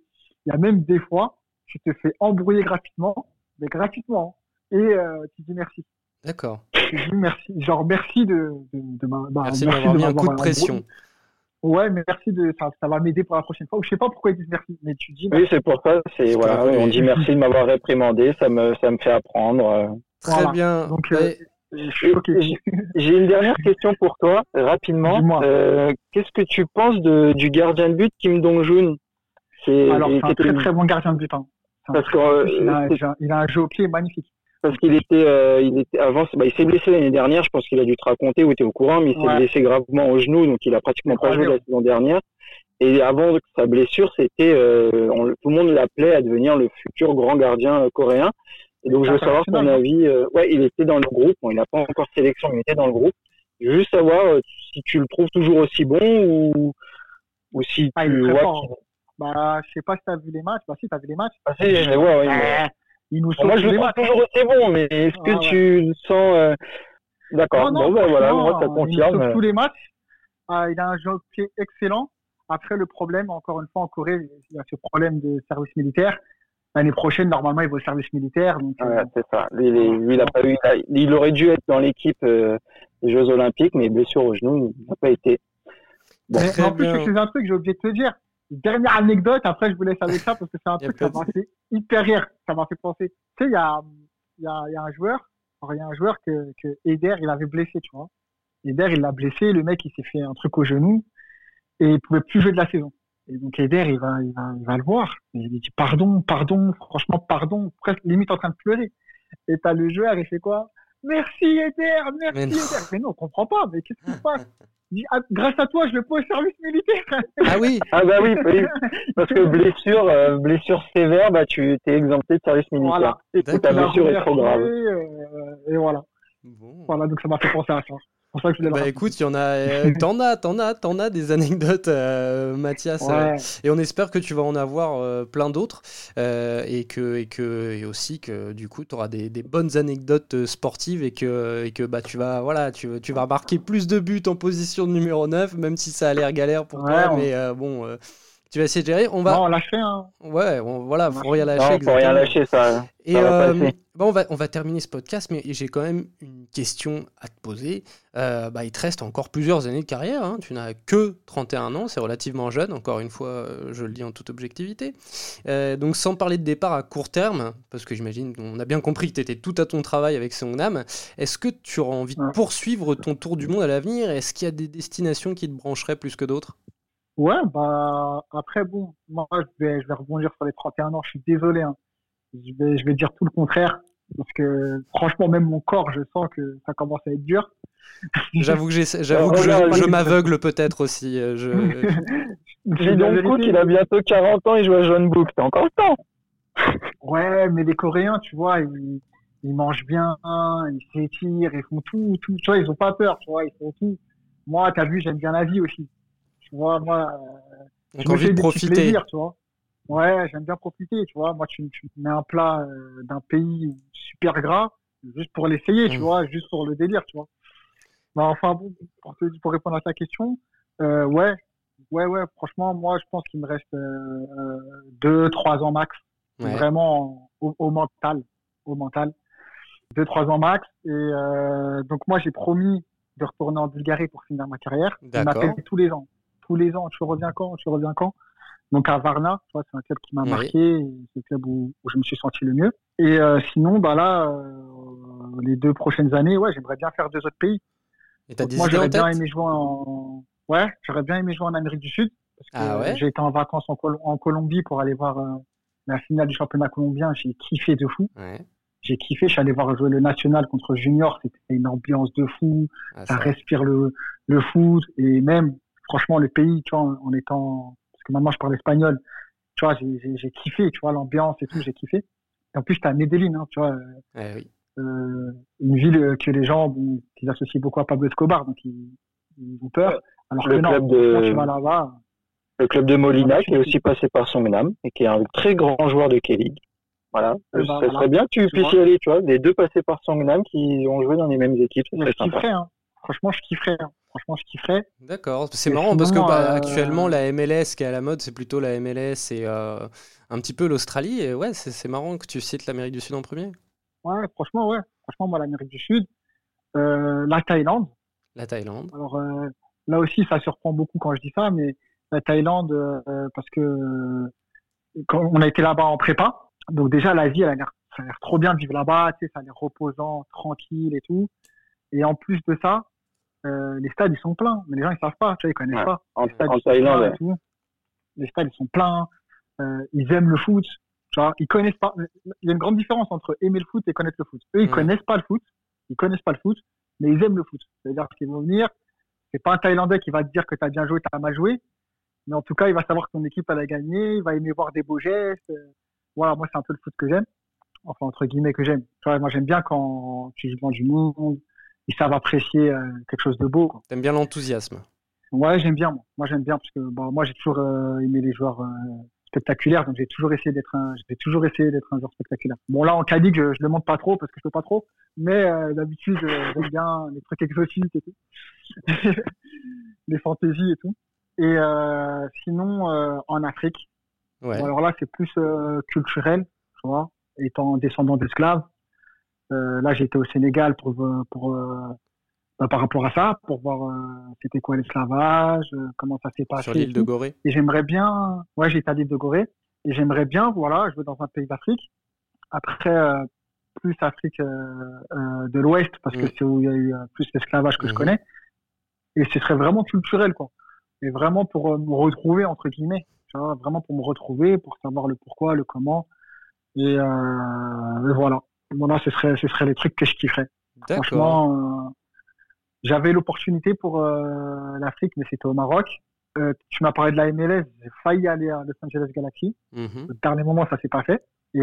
Il y a même des fois, tu te fais embrouiller gratuitement, mais gratuitement, et euh, tu dis merci. D'accord. Tu dis merci, genre merci de, de, de, ma- bah, Merci de m'avoir mis un coup de m'avoir pression. embrouillé. Ouais, mais merci de, ça, ça va m'aider pour la prochaine fois. Ou je sais pas pourquoi ils disent merci, mais tu dis Oui, c'est pour ça. C'est voilà, on dit merci de m'avoir réprimandé. Ça me ça me fait apprendre. euh. Très Voilà. bien. Donc, euh, suis choqué. J'ai- une dernière question pour toi, rapidement. Dis-moi. Euh, Qu'est-ce que tu penses de, du gardien de but Kim Dong-jun C'est Alors, c'est un très très bon gardien de but. hein. Parce que, euh, il a- il a un jeu au pied magnifique. Parce qu'il était, euh, il était avant, bah, il s'est blessé l'année dernière. Je pense qu'il a dû te raconter ou tu es au courant, mais il s'est Ouais. blessé gravement au genou, donc il a pratiquement pas joué la saison dernière. Et avant sa blessure, c'était, euh, on- tout le monde l'appelait à devenir le futur grand gardien euh, coréen. Et donc, je veux savoir ton avis. euh, ouais, il était dans le groupe. Bon, il n'a pas encore sélection, mais il était dans le groupe. Je veux juste savoir si tu le trouves toujours aussi bon ou, ou si Ah, tu vois Bah, je sais pas si t'as vu les matchs. Bah, si, t'as vu les matchs. Ah, si, je les vois, oui, mais- il nous sauve moi, je le trouve toujours aussi bon, mais est-ce que Ah, tu sens euh, D'accord. Bon, ben voilà, moi, ça Il nous confirme. sauve tous les matchs. Ah, il a un jeu au pied excellent. Après, le problème, encore une fois, en Corée, il y a ce problème de service militaire. L'année prochaine, normalement, il va au service militaire. Donc, euh, Ouais, c'est ça. Lui, il, il a pas eu, il, a- il aurait dû être dans l'équipe euh, des Jeux Olympiques, mais blessure au genou, il n'a pas été. Bon. Mais Très en plus, faisais un truc, j'ai oublié de te dire. Dernière anecdote, après je vous laisse avec ça parce que c'est un truc ça m'a fait hyper rire. Ça m'a fait penser. Tu sais, il y a, il y, a, il y a un joueur, il y a un joueur que, que Eder, il avait blessé, tu vois. Eder, il l'a blessé, le mec, il s'est fait un truc au genou et il pouvait plus jouer de la saison. Et donc Eder, il va, il va, il va le voir. Et il lui dit pardon, pardon, franchement, pardon, presque limite en train de pleurer. Et t'as le joueur, il fait quoi? Merci Eder, merci Mais. Eder. Mais non, on comprend pas, mais qu'est-ce qui se passe? Grâce à toi, je le pose au service militaire. Ah oui, Ah bah oui, oui. parce que blessure, euh, blessure sévère, bah tu t'es exempté de service militaire. Voilà. Et. Ta blessure est trop grave. remercié, euh, et voilà. Bon. Voilà, donc ça m'a fait penser à ça. Pour ça que je voulais Bah écoute, il y en a, euh, t'en as, t'en as, t'en as des anecdotes, euh, Mathias. euh, Ouais. et on espère que tu vas en avoir euh, plein d'autres et que et que et aussi que du coup tu auras des, des bonnes anecdotes sportives et que et que bah tu vas voilà tu tu vas marquer plus de buts en position de numéro 9 même si ça a l'air galère pour Ouais, toi on- mais bon tu vas essayer de gérer. On va Non, fait, hein. ouais on- voilà on faut va- rien lâcher. Non, faut rien lâcher ça. Et Ça va euh, bah, on, va, on va terminer ce podcast, mais j'ai quand même une question à te poser. Euh, bah, il te reste encore plusieurs années de carrière. hein. Tu n'as que 31 ans, c'est relativement jeune, encore une fois, euh, je le dis en toute objectivité. Euh, donc sans parler de départ à court terme, parce que j'imagine, on a bien compris que tu étais tout à ton travail avec Songnam, est-ce que tu auras envie de poursuivre ton tour du monde à l'avenir? Est-ce qu'il y a des destinations qui te brancheraient plus que d'autres? Ouais, bah, après, bon, moi, je vais, je vais rebondir sur les 31 ans. Je suis désolé, hein. Je vais, je vais dire tout le contraire. Parce que, franchement, même mon corps, je sens que ça commence à être dur. J'avoue que, j'essaie- j'avoue que je, m'aveugle peut-être aussi. euh, Je... Donc, il a bientôt 40 ans, il joue à John Book. T'as encore le temps. Ouais, mais les Coréens, tu vois, ils, ils mangent bien, ils s'étirent, ils font tout, tout. Tu vois, ils ont pas peur, tu vois, ils font tout. Moi, t'as vu, j'aime bien la vie aussi. Tu vois, moi, euh, Donc envie de profiter. plaisirs, tu vois. Ouais, j'aime bien profiter, tu vois. Moi, tu, tu me mets un plat euh, d'un pays super gras, juste pour l'essayer, tu Mm. vois, juste pour le délire, tu vois. Bah, enfin, bon, pour, te- pour répondre à ta question, euh, ouais, ouais, ouais, franchement, moi, je pense qu'il me reste euh, deux, trois ans max, Ouais. vraiment au, au mental, au mental. Deux, trois ans max. Et euh, donc, moi, j'ai promis de retourner en Bulgarie pour finir ma carrière. Il D'accord. m'appelle tous les ans. Tous les ans, tu reviens quand Tu reviens quand? Donc à Varna, c'est un club qui m'a Oui. marqué, c'est le club où, où je me suis senti le mieux. Et euh, sinon, bah là, euh, les deux prochaines années, ouais, j'aimerais bien faire deux autres pays. Et des moi, j'aurais bien aimé jouer en, ouais, j'aurais bien aimé jouer en Amérique du Sud parce que Ah ouais? j'ai été en vacances en, Col- en Colombie pour aller voir euh, la finale du championnat colombien. J'ai kiffé de fou. Ouais. J'ai kiffé. Je suis allé voir jouer le national contre Junior. C'était une ambiance de fou. Ah, ça ça- respire le, le foot et même franchement le pays tu vois en, étant parce que maintenant je parle espagnol tu vois j'ai- kiffé tu vois l'ambiance et tout j'ai kiffé et en plus t'as Medellin hein, tu vois Ouais, oui. euh, une ville que les gens bon, qu'ils associent beaucoup à Pablo Escobar donc ils, ils ont peur alors Le que non club de- franchement, tu vas là-bas Le club de Molina, qui est aussi passé par son Songnam, et qui est un très grand joueur de K-League. Voilà, eh ça serait bien que tu, puisses y aller, tu vois. Les deux passés par Songnam qui ont joué dans les mêmes équipes, ça serait sympa. Hein. Franchement, je kifferais. Hein. Franchement, je kifferais. D'accord. C'est marrant parce que bah, euh, actuellement, la MLS qui est à la mode, c'est plutôt la MLS et euh, un petit peu l'Australie. Et ouais, c'est marrant que tu cites l'Amérique du Sud en premier. Ouais, franchement, ouais. Franchement, moi, l'Amérique du Sud, euh, la Thaïlande. La Thaïlande. Alors là aussi, ça surprend beaucoup quand je dis ça, mais la Thaïlande, parce que quand on a été là-bas en prépa, donc déjà la vie, elle a l'air, ça a l'air trop bien de vivre là-bas, tu sais, ça a l'air reposant, tranquille et tout. Et en plus de ça, euh, les stades ils sont pleins, mais les gens ils savent pas, tu vois, ils connaissent pas. En, Thaïlande, les stades ils sont pleins, euh, ils aiment le foot, tu vois, ils connaissent pas. Il y a une grande différence entre aimer le foot et connaître le foot. Eux ils connaissent pas le foot, ils connaissent pas le foot, mais ils aiment le foot. C'est-à-dire qu'ils vont venir, c'est pas un Thaïlandais qui va te dire que tu as bien joué, tu as mal joué, mais en tout cas il va savoir que ton équipe elle a gagné, il va aimer voir des beaux gestes. Voilà, moi c'est un peu le foot que j'aime, enfin entre guillemets que j'aime. Tu vois, moi j'aime bien quand tu joues devant du monde ils savent apprécier euh, quelque chose de beau. T'aimes bien l'enthousiasme Ouais, j'aime bien. Moi, moi j'aime bien parce que bah, moi j'ai toujours euh, aimé les joueurs euh, spectaculaires, donc j'ai toujours essayé d'être un, j'ai toujours essayé d'être un joueur spectaculaire. Bon là en Cadic, je, je le montre pas trop parce que je peux pas trop, mais d'habitude j'aime bien les trucs exotiques et tout, les fantaisies et tout. Et sinon en Afrique, ouais. alors là c'est plus culturel, tu vois, étant descendant d'esclaves. Euh, là, j'étais au Sénégal pour, euh, pour, euh, bah, par rapport à ça, pour voir c'était quoi l'esclavage, comment ça s'est passé. Sur l'île de Gorée. Et j'aimerais bien, ouais, j'étais à l'île de Gorée, et j'aimerais bien, voilà, je veux dans un pays d'Afrique. Après, plus Afrique de l'Ouest, parce que mm. c'est où il y a eu plus l'esclavage que je mm-hmm. connais. Et ce serait vraiment culturel, quoi. Et vraiment pour me retrouver, entre guillemets. Tu vois, vraiment pour me retrouver, pour savoir le pourquoi, le comment. Et, et voilà non, ce serait, ce serait les trucs que je kifferais. Franchement, euh, j'avais l'opportunité pour euh, l'Afrique, mais c'était au Maroc. Euh, tu m'as parlé de la MLS, j'ai failli aller à Los Angeles Galaxy. Mhm. Au dernier moment, ça s'est pas fait. Et,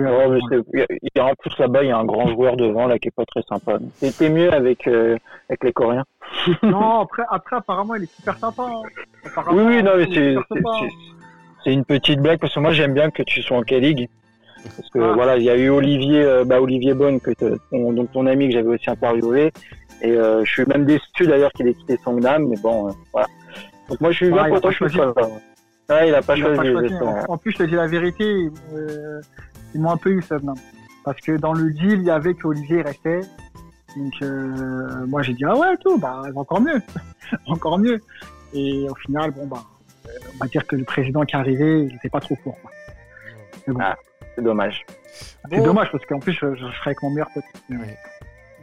en plus là-bas, il y a un grand joueur devant là qui est pas très sympa. C'était mieux avec avec les Coréens. non, après, après apparemment, il est super sympa. Hein. Oui, oui, non, mais c'est c'est une petite blague parce que moi j'aime bien que tu sois en K-League parce que ah. voilà, il y a eu Olivier, euh, bah, Olivier Bonne, que ton, donc ton ami que j'avais aussi interviewé. Et euh, je suis même déçu d'ailleurs qu'il ait quitté Songnam, mais bon, euh, voilà. Donc moi je suis bien content que je sois là. il a pas choisi. En plus, je te dis la vérité, ils m'ont un peu eu Songnam. Parce que dans le deal, il y avait qu'Olivier restait. Donc moi j'ai dit ah ouais tout, bah encore mieux, encore mieux. Et au final, bon bah, on va dire que le président qui est arrivé, il n'était pas trop fort. Bon. Ah. C'est dommage. C'est dommage parce qu'en plus, je, serais avec mon meilleur pote.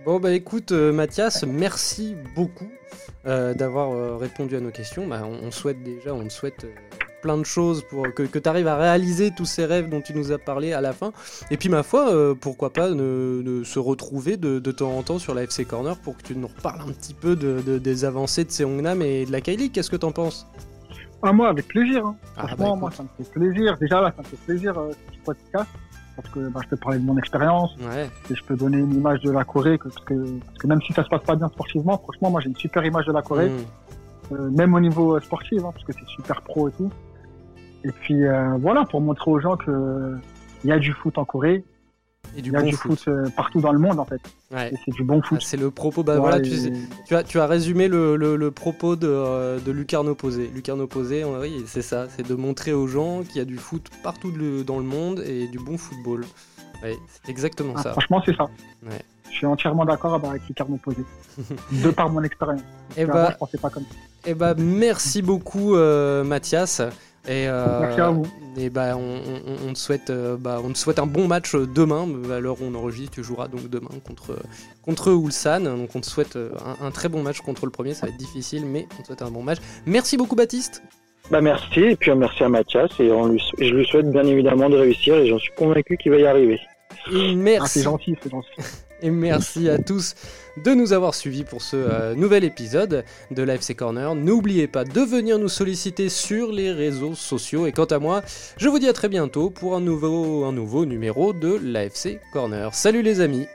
Bon, bah écoute, euh, Mathias, merci beaucoup euh, d'avoir euh, répondu à nos questions. Bah, on, souhaite déjà, on te souhaite plein de choses pour que, que tu arrives à réaliser tous ces rêves dont tu nous as parlé à la fin. Et puis, ma foi, pourquoi pas ne, se retrouver de, de, temps en temps sur la FC Corner pour que tu nous reparles un petit peu de, des avancées de Seongnam et de la Kylie. Qu'est-ce que t'en penses? Ah, moi, avec plaisir. Hein. Ah, Franchement, bah, moi, ça me fait plaisir. Déjà, là, ça me fait plaisir, euh, ce podcast. Parce que bah, je peux parler de mon expérience. Ouais. Et je peux donner une image de la Corée. parce, que, parce que même si ça se passe pas bien sportivement, franchement, moi, j'ai une super image de la Corée. Mm. Euh, même au niveau euh, sportif, hein, parce que c'est super pro et tout. Et puis, euh, voilà, pour montrer aux gens que il y a du foot en Corée. Et du il y a du foot, euh, partout dans le monde en fait. Ouais. c'est du bon foot. Ah, c'est le propos. Bah, voilà, tu, tu, as, tu as résumé le, le, propos de, euh, de Lucarne Opposé. Lucarne Opposé, oui, c'est ça. C'est de montrer aux gens qu'il y a du foot partout dans le monde et du bon football. c'est exactement ah, ça. Franchement, c'est ça. Ouais. Je suis entièrement d'accord avec Lucarne Opposé. de par mon expérience. Et eh bah, je pensais pas comme ça. Et eh bah, merci beaucoup, euh, Mathias. Et, euh, Merci à vous. Et bah, on, te souhaite, euh, bah, on te souhaite un bon match demain. À l'heure où on enregistre, tu joueras donc demain contre, contre Ulsan. Donc on te souhaite euh, un, très bon match contre le premier. Ça va être difficile, mais on te souhaite un bon match. Merci beaucoup, Baptiste. Bah merci, et puis merci à Mathias. Et je lui souhaite bien évidemment de réussir, et j'en suis convaincu qu'il va y arriver. Et merci. Ah, c'est gentil, c'est gentil. Et merci à tous de nous avoir suivis pour ce euh, nouvel épisode de l'AFC Corner. N'oubliez pas de venir nous solliciter sur les réseaux sociaux et quant à moi, je vous dis à très bientôt pour un nouveau, un nouveau numéro de l'AFC Corner. Salut les amis